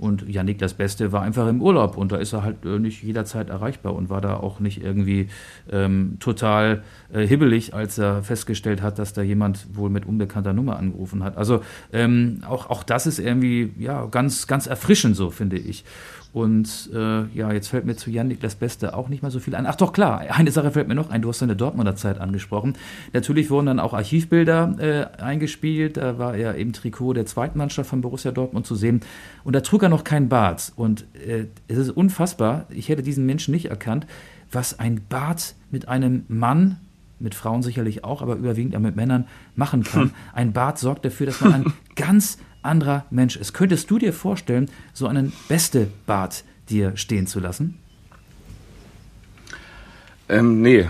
Und Jan-Niklas Beste war einfach im Urlaub und da ist er halt äh, nicht jederzeit erreichbar und war da auch nicht irgendwie ähm, total äh, hibbelig, als er festgestellt hat, dass da jemand wohl mit unbekannter Nummer angerufen hat. Also ähm, auch, auch das ist irgendwie ja, ganz, ganz erfrischend so, finde ich. Und äh, ja, jetzt fällt mir zu Jan Niklas Beste auch nicht mal so viel ein. Ach doch, klar, eine Sache fällt mir noch ein. Du hast seine Dortmunder Zeit angesprochen. Natürlich wurden dann auch Archivbilder äh, eingespielt. Da war er im Trikot der zweiten Mannschaft von Borussia Dortmund zu sehen. Und da trug er noch keinen Bart. Und äh, es ist unfassbar, ich hätte diesen Menschen nicht erkannt, was ein Bart mit einem Mann mit Frauen sicherlich auch, aber überwiegend auch mit Männern machen kann. Ein Bart sorgt dafür, dass man ein ganz anderer Mensch ist. Könntest du dir vorstellen, so einen beste Bart dir stehen zu lassen? Ähm, nee.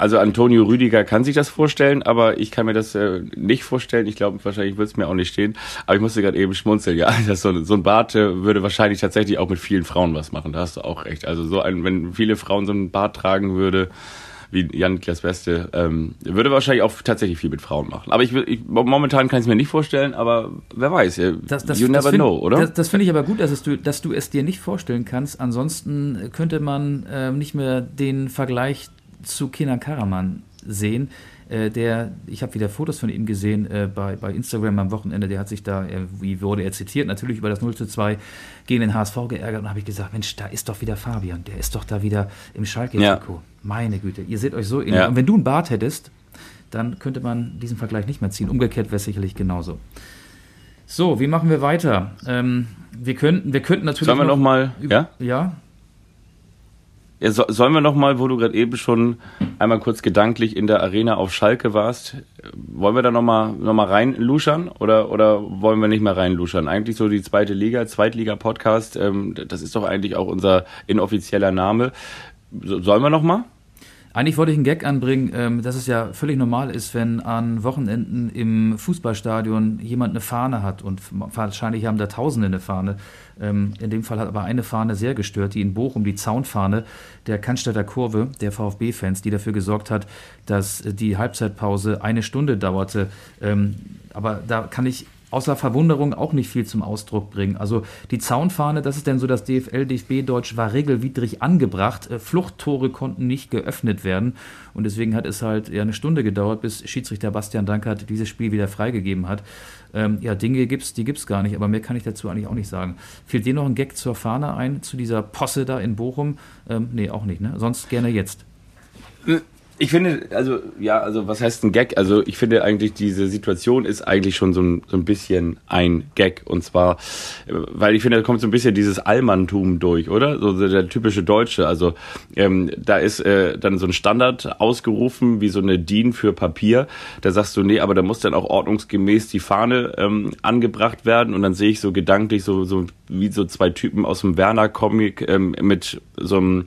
Also Antonio Rüdiger kann sich das vorstellen, aber ich kann mir das äh, nicht vorstellen. Ich glaube, wahrscheinlich wird es mir auch nicht stehen. Aber ich musste gerade eben schmunzeln. Ja, das so, so ein Bart äh, würde wahrscheinlich tatsächlich auch mit vielen Frauen was machen. Da hast du auch recht. Also so ein, wenn viele Frauen so einen Bart tragen würde, wie Jan-Niklas Beste, ähm, würde wahrscheinlich auch tatsächlich viel mit Frauen machen. Aber ich, ich momentan kann ich es mir nicht vorstellen, aber wer weiß, das, das, you never find, know, oder? Das, das finde ich aber gut, dass, du, dass du es dir nicht vorstellen kannst. Ansonsten könnte man äh, nicht mehr den Vergleich zu Kenan Karaman sehen äh, der, ich habe wieder Fotos von ihm gesehen äh, bei, bei Instagram am Wochenende, der hat sich da, äh, wie wurde er zitiert, natürlich über das 0 zu 2 gegen den HSV geärgert und habe ich gesagt, Mensch, da ist doch wieder Fabian, der ist doch da wieder im Schalke-Trikot. Ja. Meine Güte, ihr seht euch so ähnlich. Ja. Und wenn du einen Bart hättest, dann könnte man diesen Vergleich nicht mehr ziehen. Umgekehrt wäre es sicherlich genauso. So, wie machen wir weiter? Ähm, wir, könnten, wir könnten natürlich. Sollen wir noch, noch mal. Ja? Ja. Ja, so, sollen wir noch mal, wo du gerade eben schon einmal kurz gedanklich in der Arena auf Schalke warst, wollen wir da noch mal, noch mal reinluschern oder, oder wollen wir nicht mehr reinluschern? Eigentlich so die zweite Liga, Zweitliga-Podcast, ähm, das ist doch eigentlich auch unser inoffizieller Name. So, sollen wir noch mal? Eigentlich wollte ich einen Gag anbringen, ähm, dass es ja völlig normal ist, wenn an Wochenenden im Fußballstadion jemand eine Fahne hat und wahrscheinlich haben da Tausende eine Fahne. Ähm, in dem Fall hat aber eine Fahne sehr gestört, die in Bochum, die Zaunfahne der Cannstatter Kurve, der VfB-Fans, die dafür gesorgt hat, dass die Halbzeitpause eine Stunde dauerte. Ähm, aber da kann ich außer Verwunderung auch nicht viel zum Ausdruck bringen. Also die Zaunfahne, das ist denn so das DFL, DFB-Deutsch, war regelwidrig angebracht. Äh, Fluchttore konnten nicht geöffnet werden und deswegen hat es halt ja eine Stunde gedauert, bis Schiedsrichter Bastian Dankert dieses Spiel wieder freigegeben hat. Ähm, ja, Dinge gibt's, die gibt's gar nicht, aber mehr kann ich dazu eigentlich auch nicht sagen. Fehlt dir noch ein Gag zur Fahne ein, zu dieser Posse da in Bochum? Ähm, nee, auch nicht, ne? Sonst gerne jetzt. Ich finde, also, ja, also, was heißt ein Gag? Also, ich finde eigentlich, diese Situation ist eigentlich schon so ein, so ein bisschen ein Gag. Und zwar, weil ich finde, da kommt so ein bisschen dieses Allmanntum durch, oder? So der typische Deutsche. Also, ähm, da ist äh, dann so ein Standard ausgerufen, wie so eine DIN für Papier. Da sagst du, nee, aber da muss dann auch ordnungsgemäß die Fahne ähm, angebracht werden. Und dann sehe ich so gedanklich so, so wie so zwei Typen aus dem Werner-Comic ähm, mit so einem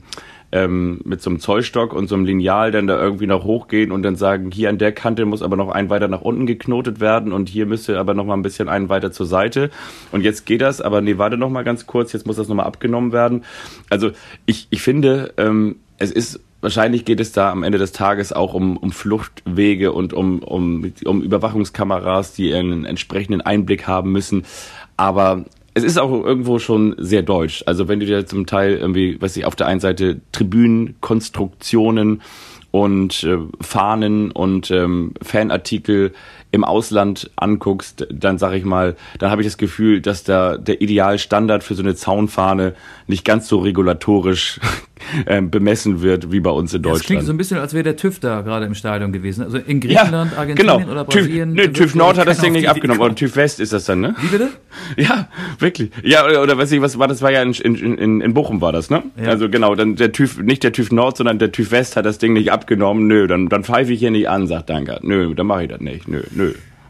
ähm, mit so einem Zollstock und so einem Lineal dann da irgendwie noch hochgehen und dann sagen, hier an der Kante muss aber noch ein weiter nach unten geknotet werden und hier müsste aber noch mal ein bisschen einen weiter zur Seite. Und jetzt geht das, aber nee, warte noch mal ganz kurz, jetzt muss das noch mal abgenommen werden. Also ich, ich finde, ähm, es ist wahrscheinlich geht es da am Ende des Tages auch um, um Fluchtwege und um, um, um Überwachungskameras, die einen entsprechenden Einblick haben müssen. Aber es ist auch irgendwo schon sehr deutsch. Also wenn du dir zum Teil irgendwie, weiß ich, auf der einen Seite Tribünenkonstruktionen und äh, Fahnen und ähm, Fanartikel im Ausland anguckst, dann sage ich mal, dann habe ich das Gefühl, dass da der Idealstandard für so eine Zaunfahne nicht ganz so regulatorisch äh, bemessen wird wie bei uns in Deutschland. Das klingt so ein bisschen, als wäre der TÜV da gerade im Stadion gewesen. Also in Griechenland, ja, Argentinien genau. oder Brasilien. TÜV, nee, TÜV Nord hat das Ding nicht abgenommen, aber TÜV West ist das dann, ne? Wie bitte? Ja, wirklich. Ja, oder, oder weiß ich, was war das? War ja in, in, in, in Bochum war das, ne? Ja. Also genau, dann der TÜV, nicht der TÜV Nord, sondern der TÜV West hat das Ding nicht abgenommen. Nö, dann, dann pfeife ich hier nicht an, sagt Danke. Nö, dann mache ich das nicht. Nö, nö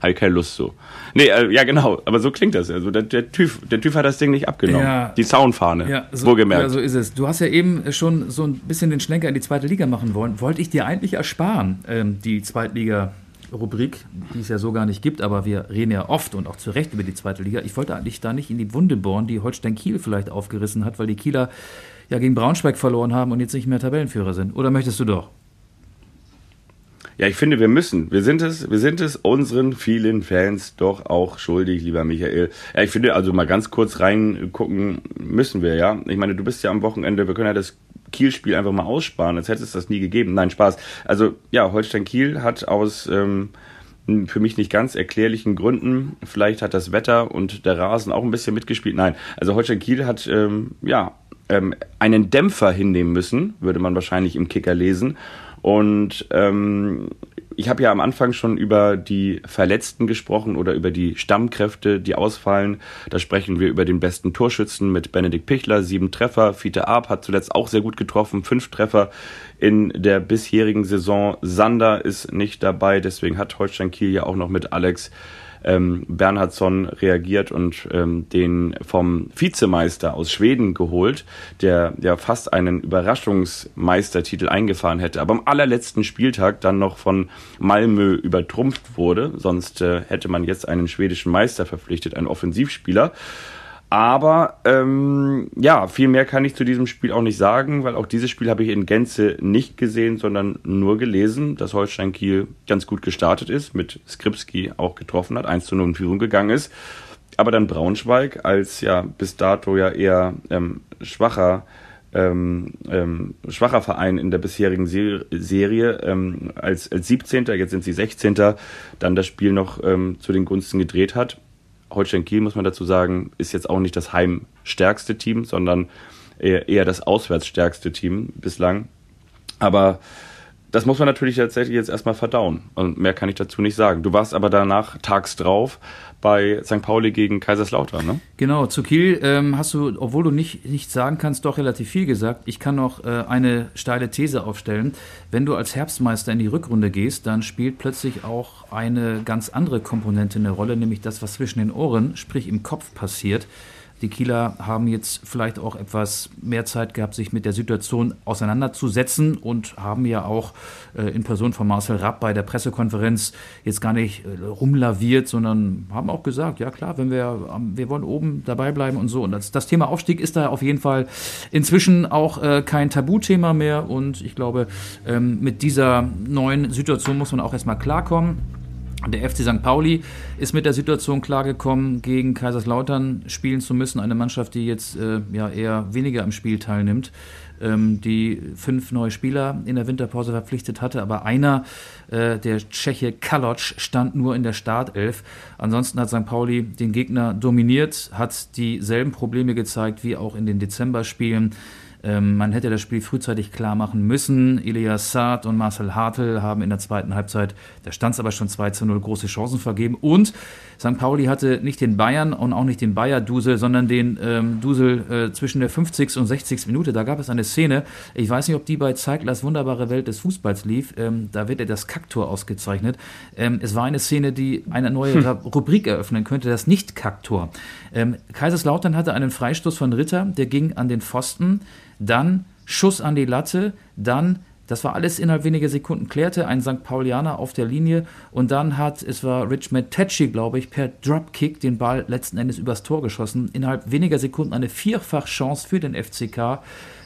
habe ich keine Lust so. Nee, äh, ja genau, aber so klingt das. Also der, der, TÜV, der TÜV hat das Ding nicht abgenommen. Ja, die Zaunfahne, ja, so, wohlgemerkt. Ja, so ist es. Du hast ja eben schon so ein bisschen den Schlenker in die zweite Liga machen wollen. Wollte ich dir eigentlich ersparen, ähm, die Zweitliga Rubrik, die es ja so gar nicht gibt, aber wir reden ja oft und auch zu Recht über die zweite Liga. Ich wollte eigentlich da nicht in die Wunde bohren, die Holstein Kiel vielleicht aufgerissen hat, weil die Kieler ja gegen Braunschweig verloren haben und jetzt nicht mehr Tabellenführer sind. Oder möchtest du doch? Ja, ich finde, wir müssen. Wir sind es, wir sind es unseren vielen Fans doch auch schuldig, lieber Michael. Ja, ich finde, also mal ganz kurz reingucken müssen wir, ja. Ich meine, du bist ja am Wochenende, wir können ja das Kiel-Spiel einfach mal aussparen, als hätte es das nie gegeben. Nein, Spaß. Also, ja, Holstein-Kiel hat aus, ähm, für mich nicht ganz erklärlichen Gründen. Vielleicht hat das Wetter und der Rasen auch ein bisschen mitgespielt. Nein, also Holstein Kiel hat ähm, ja ähm, einen Dämpfer hinnehmen müssen, würde man wahrscheinlich im Kicker lesen. Und ähm, ich habe ja am Anfang schon über die Verletzten gesprochen oder über die Stammkräfte, die ausfallen. Da sprechen wir über den besten Torschützen mit Benedikt Pichler, sieben Treffer. Fiete Arp hat zuletzt auch sehr gut getroffen, fünf Treffer in der bisherigen Saison. Sander ist nicht dabei, deswegen hat Holstein Kiel ja auch noch mit Alex ähm, Bernhardsson reagiert und ähm, den vom Vizemeister aus Schweden geholt, der ja fast einen Überraschungsmeistertitel eingefahren hätte, aber am allerletzten Spieltag dann noch von Malmö übertrumpft wurde. Sonst äh, hätte man jetzt einen schwedischen Meister verpflichtet, einen Offensivspieler. Aber ähm, ja, viel mehr kann ich zu diesem Spiel auch nicht sagen, weil auch dieses Spiel habe ich in Gänze nicht gesehen, sondern nur gelesen, dass Holstein Kiel ganz gut gestartet ist, mit Skripski auch getroffen hat, 1 zu 0 in Führung gegangen ist. Aber dann Braunschweig als ja bis dato ja eher ähm, schwacher ähm, ähm, schwacher Verein in der bisherigen Serie ähm, als, als 17. Jetzt sind sie 16. Dann das Spiel noch ähm, zu den Gunsten gedreht hat Holstein Kiel, muss man dazu sagen, ist jetzt auch nicht das heimstärkste Team, sondern eher, das auswärtsstärkste Team bislang. Aber das muss man natürlich tatsächlich jetzt erstmal verdauen. Und mehr kann ich dazu nicht sagen. Du warst aber danach tags drauf bei St. Pauli gegen Kaiserslautern, ne? Genau, zu Kiel ähm, hast du, obwohl du nicht, nicht sagen kannst, doch relativ viel gesagt. Ich kann noch äh, eine steile These aufstellen. Wenn du als Herbstmeister in die Rückrunde gehst, dann spielt plötzlich auch eine ganz andere Komponente eine Rolle, nämlich das, was zwischen den Ohren, sprich im Kopf passiert. Die Kieler haben jetzt vielleicht auch etwas mehr Zeit gehabt, sich mit der Situation auseinanderzusetzen und haben ja auch äh, in Person von Marcel Rapp bei der Pressekonferenz jetzt gar nicht äh, rumlaviert, sondern haben auch gesagt, ja klar, wenn wir, ähm, wir wollen oben dabei bleiben und so. Und das, das Thema Aufstieg ist da auf jeden Fall inzwischen auch äh, kein Tabuthema mehr und ich glaube, ähm, mit dieser neuen Situation muss man auch erstmal klarkommen. Der FC St. Pauli ist mit der Situation klargekommen, gegen Kaiserslautern spielen zu müssen. Eine Mannschaft, die jetzt äh, ja eher weniger am Spiel teilnimmt, ähm, die fünf neue Spieler in der Winterpause verpflichtet hatte. Aber einer, äh, der Tscheche Kaloc, stand nur in der Startelf. Ansonsten hat St. Pauli den Gegner dominiert, hat dieselben Probleme gezeigt wie auch in den Dezemberspielen. Ähm, man hätte das Spiel frühzeitig klar machen müssen. Elias Saad und Marcel Hartl haben in der zweiten Halbzeit, da stand es aber schon 2 zu 0, große Chancen vergeben. Und St. Pauli hatte nicht den Bayern und auch nicht den Bayer-Dusel, sondern den ähm, Dusel äh, zwischen der 50. und 60. Minute. Da gab es eine Szene, ich weiß nicht, ob die bei Zeiglers wunderbare Welt des Fußballs lief, ähm, da wird er das Kaktor ausgezeichnet. Ähm, es war eine Szene, die eine neue hm. Rubrik eröffnen könnte, das Nicht-Kaktor. Ähm, Kaiserslautern hatte einen Freistoß von Ritter, der ging an den Pfosten dann Schuss an die Latte, dann das war alles innerhalb weniger Sekunden klärte, ein St. Paulianer auf der Linie und dann hat, es war Rich Metechi, glaube ich, per Dropkick den Ball letzten Endes übers Tor geschossen. Innerhalb weniger Sekunden eine Vierfachchance für den FCK.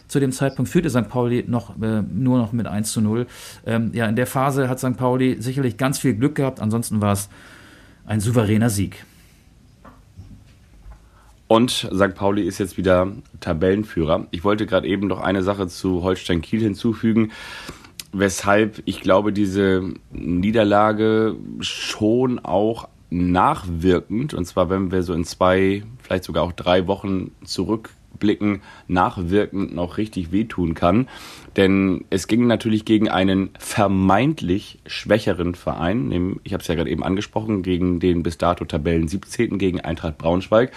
Zu dem Zeitpunkt führte St. Pauli noch, äh, nur noch mit 1 zu 0. Ähm, ja, in der Phase hat St. Pauli sicherlich ganz viel Glück gehabt, ansonsten war es ein souveräner Sieg. Und St. Pauli ist jetzt wieder Tabellenführer. Ich wollte gerade eben noch eine Sache zu Holstein Kiel hinzufügen, weshalb ich glaube, diese Niederlage schon auch nachwirkend, und zwar wenn wir so in zwei, vielleicht sogar auch drei Wochen zurück Blicken nachwirkend noch richtig wehtun kann. Denn es ging natürlich gegen einen vermeintlich schwächeren Verein, ich habe es ja gerade eben angesprochen, gegen den bis dato Tabellen 17. gegen Eintracht Braunschweig.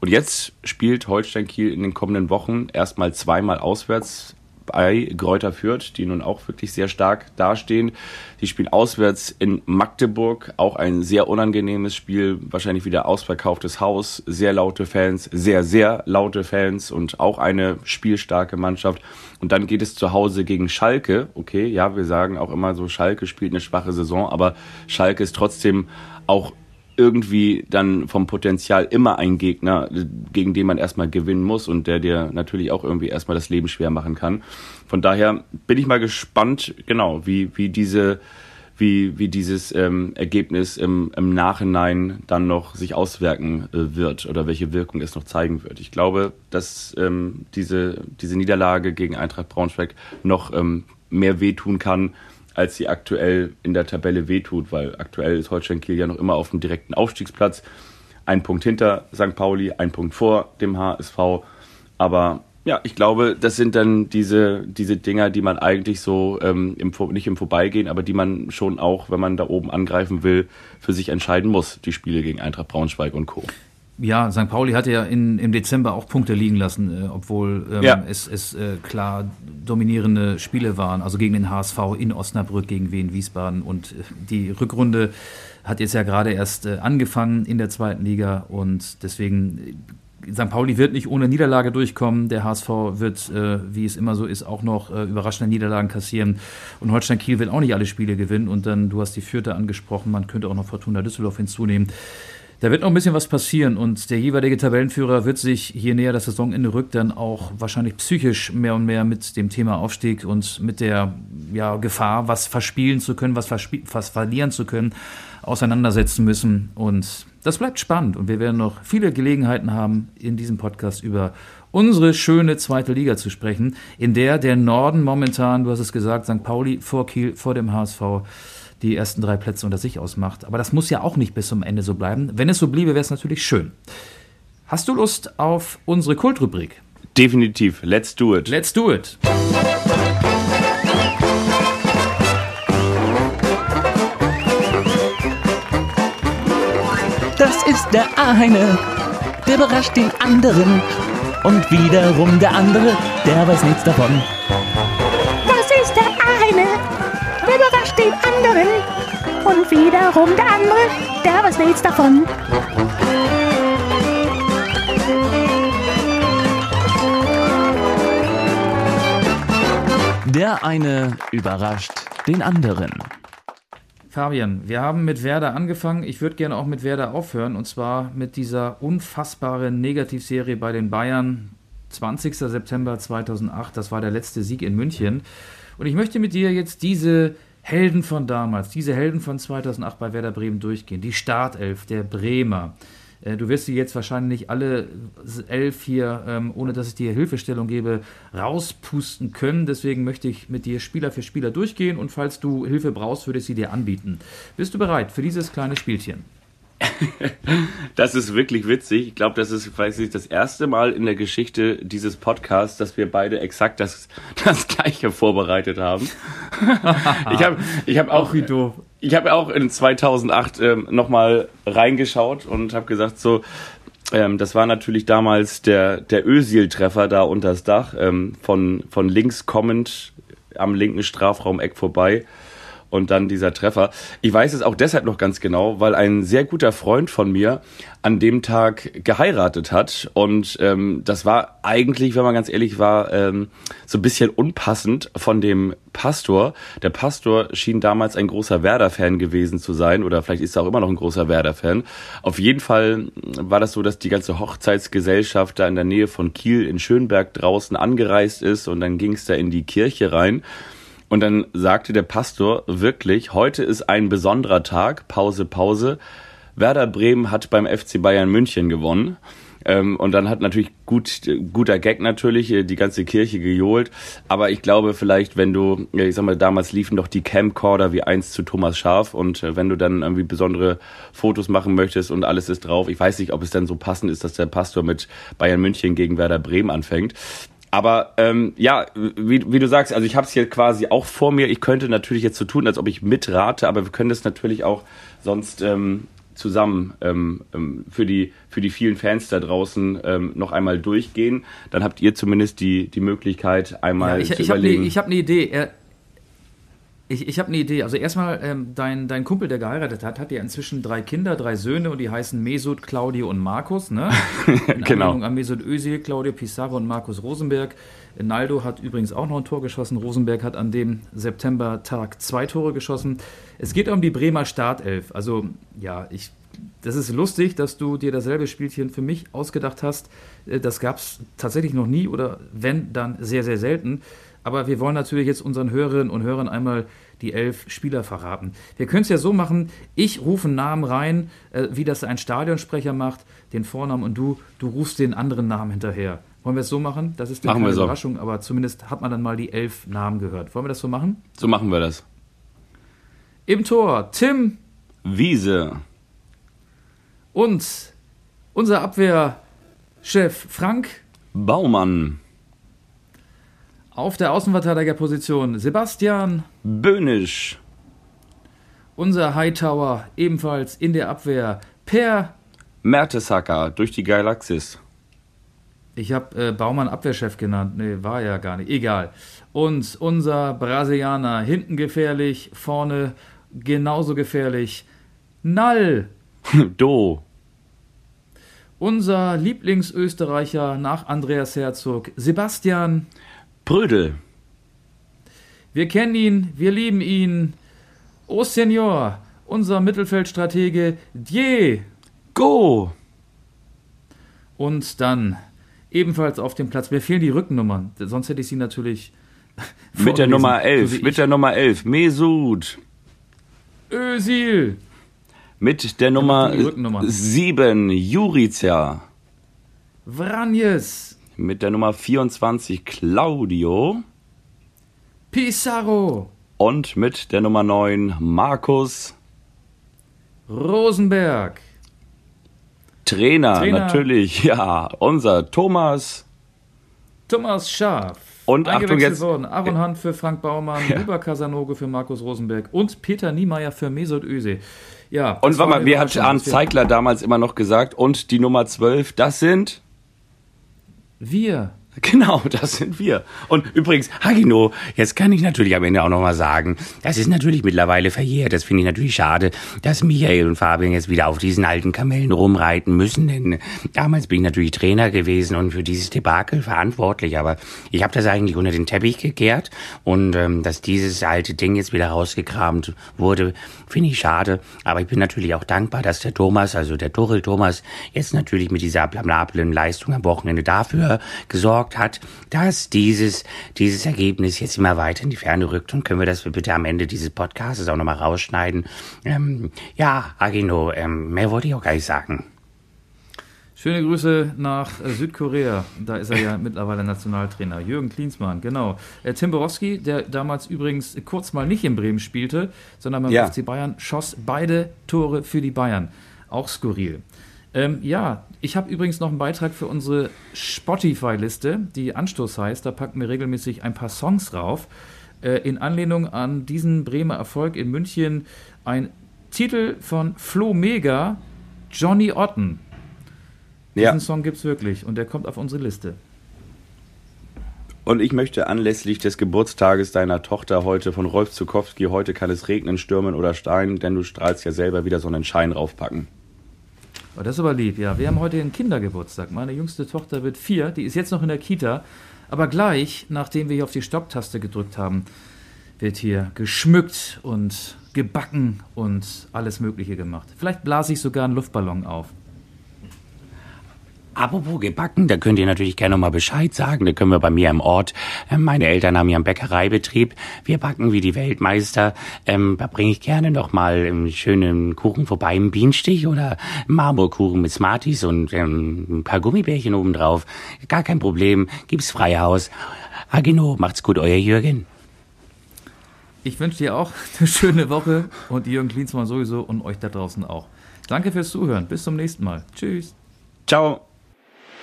Und jetzt spielt Holstein Kiel in den kommenden Wochen erstmal zweimal auswärts bei Gräuter Fürth, die nun auch wirklich sehr stark dastehen. Sie spielen auswärts in Magdeburg, auch ein sehr unangenehmes Spiel, wahrscheinlich wieder ausverkauftes Haus, sehr laute Fans, sehr, sehr laute Fans und auch eine spielstarke Mannschaft. Und dann geht es zu Hause gegen Schalke. Okay, ja, wir sagen auch immer so, Schalke spielt eine schwache Saison, aber Schalke ist trotzdem auch irgendwie dann vom Potenzial immer ein Gegner, gegen den man erstmal gewinnen muss und der dir natürlich auch irgendwie erstmal das Leben schwer machen kann. Von daher bin ich mal gespannt, genau, wie, wie diese, wie, wie dieses ähm, Ergebnis im, im Nachhinein dann noch sich auswirken äh, wird oder welche Wirkung es noch zeigen wird. Ich glaube, dass ähm, diese, diese Niederlage gegen Eintracht Braunschweig noch ähm, mehr wehtun kann, als sie aktuell in der Tabelle wehtut, weil aktuell ist Holstein Kiel ja noch immer auf dem direkten Aufstiegsplatz. Ein Punkt hinter St. Pauli, ein Punkt vor dem HSV. Aber ja, ich glaube, das sind dann diese, diese Dinger, die man eigentlich so ähm, im, nicht im Vorbeigehen, aber die man schon auch, wenn man da oben angreifen will, für sich entscheiden muss, die Spiele gegen Eintracht Braunschweig und Co. Ja, St. Pauli hatte ja in, im Dezember auch Punkte liegen lassen, äh, obwohl ähm, ja. es, es äh, klar dominierende Spiele waren. Also gegen den HSV in Osnabrück, gegen Wien Wiesbaden. Und äh, die Rückrunde hat jetzt ja gerade erst äh, angefangen in der zweiten Liga. Und deswegen, äh, St. Pauli wird nicht ohne Niederlage durchkommen. Der HSV wird, äh, wie es immer so ist, auch noch überraschende Niederlagen kassieren. Und Holstein Kiel wird auch nicht alle Spiele gewinnen. Und dann, du hast die Vierte angesprochen, man könnte auch noch Fortuna Düsseldorf hinzunehmen. Da wird noch ein bisschen was passieren und der jeweilige Tabellenführer wird sich, je näher das Saisonende rückt, dann auch wahrscheinlich psychisch mehr und mehr mit dem Thema Aufstieg und mit der ja, Gefahr, was verspielen zu können, was, was verlieren zu können, auseinandersetzen müssen. Und das bleibt spannend und wir werden noch viele Gelegenheiten haben, in diesem Podcast über unsere schöne zweite Liga zu sprechen, in der der Norden momentan, du hast es gesagt, St. Pauli vor Kiel, vor dem HSV, die ersten drei Plätze unter sich ausmacht. Aber das muss ja auch nicht bis zum Ende so bleiben. Wenn es so bliebe, wäre es natürlich schön. Hast du Lust auf unsere Kultrubrik? Definitiv. Let's do it. Let's do it. Das ist der eine, der überrascht den anderen. Und wiederum der andere, der weiß nichts davon. Den anderen. Und wiederum der andere, der weiß nichts davon. Der eine überrascht den anderen. Fabian, wir haben mit Werder angefangen. Ich würde gerne auch mit Werder aufhören. Und zwar mit dieser unfassbaren Negativserie bei den Bayern. 20. September 2008, das war der letzte Sieg in München. Und ich möchte mit dir jetzt diese Helden von damals, diese Helden von 2008 bei Werder Bremen durchgehen. Die Startelf der Bremer. Äh, du wirst sie jetzt wahrscheinlich alle elf hier, ähm, ohne dass ich dir Hilfestellung gebe, rauspusten können. Deswegen möchte ich mit dir Spieler für Spieler durchgehen und falls du Hilfe brauchst, würde ich sie dir anbieten. Bist du bereit für dieses kleine Spielchen? Das ist wirklich witzig. Ich glaube, das ist weiß ich, das erste Mal in der Geschichte dieses Podcasts, dass wir beide exakt das, das gleiche vorbereitet haben. ich habe ich hab auch, auch ich habe auch in 2008 ähm, nochmal reingeschaut und habe gesagt, so, ähm, das war natürlich damals der, der Ösil-Treffer da unters Dach, ähm, von, von links kommend am linken Strafraum-Eck vorbei und dann dieser Treffer. Ich weiß es auch deshalb noch ganz genau, weil ein sehr guter Freund von mir an dem Tag geheiratet hat und ähm, das war eigentlich, wenn man ganz ehrlich war, ähm, so ein bisschen unpassend von dem Pastor. Der Pastor schien damals ein großer Werder-Fan gewesen zu sein oder vielleicht ist er auch immer noch ein großer Werder-Fan. Auf jeden Fall war das so, dass die ganze Hochzeitsgesellschaft da in der Nähe von Kiel in Schönberg draußen angereist ist und dann ging es da in die Kirche rein. Und dann sagte der Pastor wirklich, heute ist ein besonderer Tag, Pause, Pause. Werder Bremen hat beim FC Bayern München gewonnen. Ähm, und dann hat natürlich gut, guter Gag natürlich, äh, die ganze Kirche gejohlt. Aber ich glaube vielleicht, wenn du, ich sag mal, damals liefen doch die Camcorder wie eins zu Thomas Scharf und äh, wenn du dann irgendwie besondere Fotos machen möchtest und alles ist drauf, ich weiß nicht, ob es dann so passend ist, dass der Pastor mit Bayern München gegen Werder Bremen anfängt. Aber ähm, ja, wie, wie du sagst, also ich habe es hier quasi auch vor mir. Ich könnte natürlich jetzt so tun, als ob ich mitrate, aber wir können das natürlich auch sonst ähm, zusammen ähm, ähm, für, die, für die vielen Fans da draußen ähm, noch einmal durchgehen. Dann habt ihr zumindest die, die Möglichkeit, einmal ja, ich, zu ich überlegen. Hab ne, ich habe eine Idee. Er, ich, ich habe eine Idee. Also erstmal, ähm, dein, dein Kumpel, der geheiratet hat, hat ja inzwischen drei Kinder, drei Söhne und die heißen Mesut, Claudio und Markus. Ne? In genau. An Mesut Özil, Claudio Pizarro und Markus Rosenberg. Naldo hat übrigens auch noch ein Tor geschossen. Rosenberg hat an dem September-Tag zwei Tore geschossen. Es geht um die Bremer Startelf. Also ja, ich das ist lustig, dass du dir dasselbe Spielchen für mich ausgedacht hast. Äh, Das gab es tatsächlich noch nie oder wenn, dann sehr, sehr selten. Aber wir wollen natürlich jetzt unseren Hörerinnen und Hörern einmal die elf Spieler verraten. Wir können es ja so machen, ich rufe einen Namen rein, äh, wie das ein Stadionsprecher macht, den Vornamen und du, du rufst den anderen Namen hinterher. Wollen wir es so machen? Das ist keine so. Überraschung, aber zumindest hat man dann mal die elf Namen gehört. Wollen wir das so machen? So machen wir das. Im Tor Tim Wiese, und unser Abwehrchef Frank. Baumann, Auf der Außenverteidigerposition Sebastian. Böhnisch, Unser Hightower ebenfalls in der Abwehr Per. Mertesacker durch die Galaxis. Ich habe äh, Baumann Abwehrchef genannt. Nee, war ja gar nicht. Egal. Und unser Brasilianer hinten gefährlich, vorne genauso gefährlich. Nall. Do, Unser Lieblingsösterreicher nach Andreas Herzog, Sebastian. Brödel, Wir kennen ihn, wir lieben ihn. Oh Senior, unser Mittelfeldstratege Dier. Go, Und dann ebenfalls auf dem Platz. Mir fehlen die Rückennummern, sonst hätte ich sie natürlich. mit der Nummer so 11, wie mit der Nummer 11, Mesut, Özil, mit der Nummer die Rückennummern. 7, Jurica, Vranjes, mit der Nummer 24, Claudio. Pizarro, und mit der Nummer 9, Markus, Rosenberg, Trainer, Trainer. natürlich, ja, unser Thomas. Thomas Schaaf. Und Achtung jetzt- worden. Aaron Hunt für Frank Baumann, Ja. Huber Casanoge für Markus Rosenberg. Und Peter Niemeyer für Mesut Özil. Ja, Und warte war mal, mir hat Arndt Zeigler damals immer noch gesagt, und die Nummer 12, das sind Wir. Genau, das sind wir. Und übrigens, Hagino, jetzt kann ich natürlich am Ende auch nochmal sagen, das ist natürlich mittlerweile verjährt. Das finde ich natürlich schade, dass Michael und Fabian jetzt wieder auf diesen alten Kamellen rumreiten müssen. Denn damals bin ich natürlich Trainer gewesen und für dieses Debakel verantwortlich. Aber ich habe das eigentlich unter den Teppich gekehrt. Und ähm, dass dieses alte Ding jetzt wieder rausgekramt wurde, finde ich schade. Aber ich bin natürlich auch dankbar, dass der Thomas, also der Tuchel Thomas, jetzt natürlich mit dieser blamablen Leistung am Wochenende dafür gesorgt hat, dass dieses, dieses Ergebnis jetzt immer weiter in die Ferne rückt. Und können wir das bitte am Ende dieses Podcasts auch nochmal rausschneiden? Ähm, ja, Agino, ähm, mehr wollte ich auch gar nicht sagen. Schöne Grüße nach Südkorea. Da ist er ja mittlerweile Nationaltrainer. Jürgen Klinsmann, genau. Äh, Tim Borowski, der damals übrigens kurz mal nicht in Bremen spielte, sondern beim Ja. FC Bayern, schoss beide Tore für die Bayern. Auch skurril. Ähm, ja, ich habe übrigens noch einen Beitrag für unsere Spotify-Liste, die Anstoß heißt. Da packen wir regelmäßig ein paar Songs rauf. Äh, in Anlehnung an diesen Bremer Erfolg in München ein Titel von Flo Mega, Johnny Otten. Ja. Diesen Song gibt's wirklich und der kommt auf unsere Liste. Und ich möchte anlässlich des Geburtstages deiner Tochter heute von Rolf Zukowski, heute kann es regnen, stürmen oder steinen, denn du strahlst ja selber wieder so einen Schein raufpacken. Oh, das ist aber lieb, ja. Wir haben heute einen Kindergeburtstag. Meine jüngste Tochter wird vier, die ist jetzt noch in der Kita. Aber gleich, nachdem wir hier auf die Stopptaste gedrückt haben, wird hier geschmückt und gebacken und alles Mögliche gemacht. Vielleicht blase ich sogar einen Luftballon auf. Apropos gebacken, da könnt ihr natürlich gerne mal Bescheid sagen. Da können wir bei mir im Ort. Ähm, meine Eltern haben ja einen Bäckereibetrieb. Wir backen wie die Weltmeister. Ähm, da bringe ich gerne noch mal einen schönen Kuchen vorbei, einen Bienenstich oder einen Marmorkuchen mit Smarties und ähm, ein paar Gummibärchen obendrauf. Gar kein Problem. Gibt's Freihaus. Agino, macht's gut, euer Jürgen. Ich wünsche dir auch eine schöne Woche und Jürgen Klinsmann sowieso und euch da draußen auch. Danke fürs Zuhören. Bis zum nächsten Mal. Tschüss. Ciao.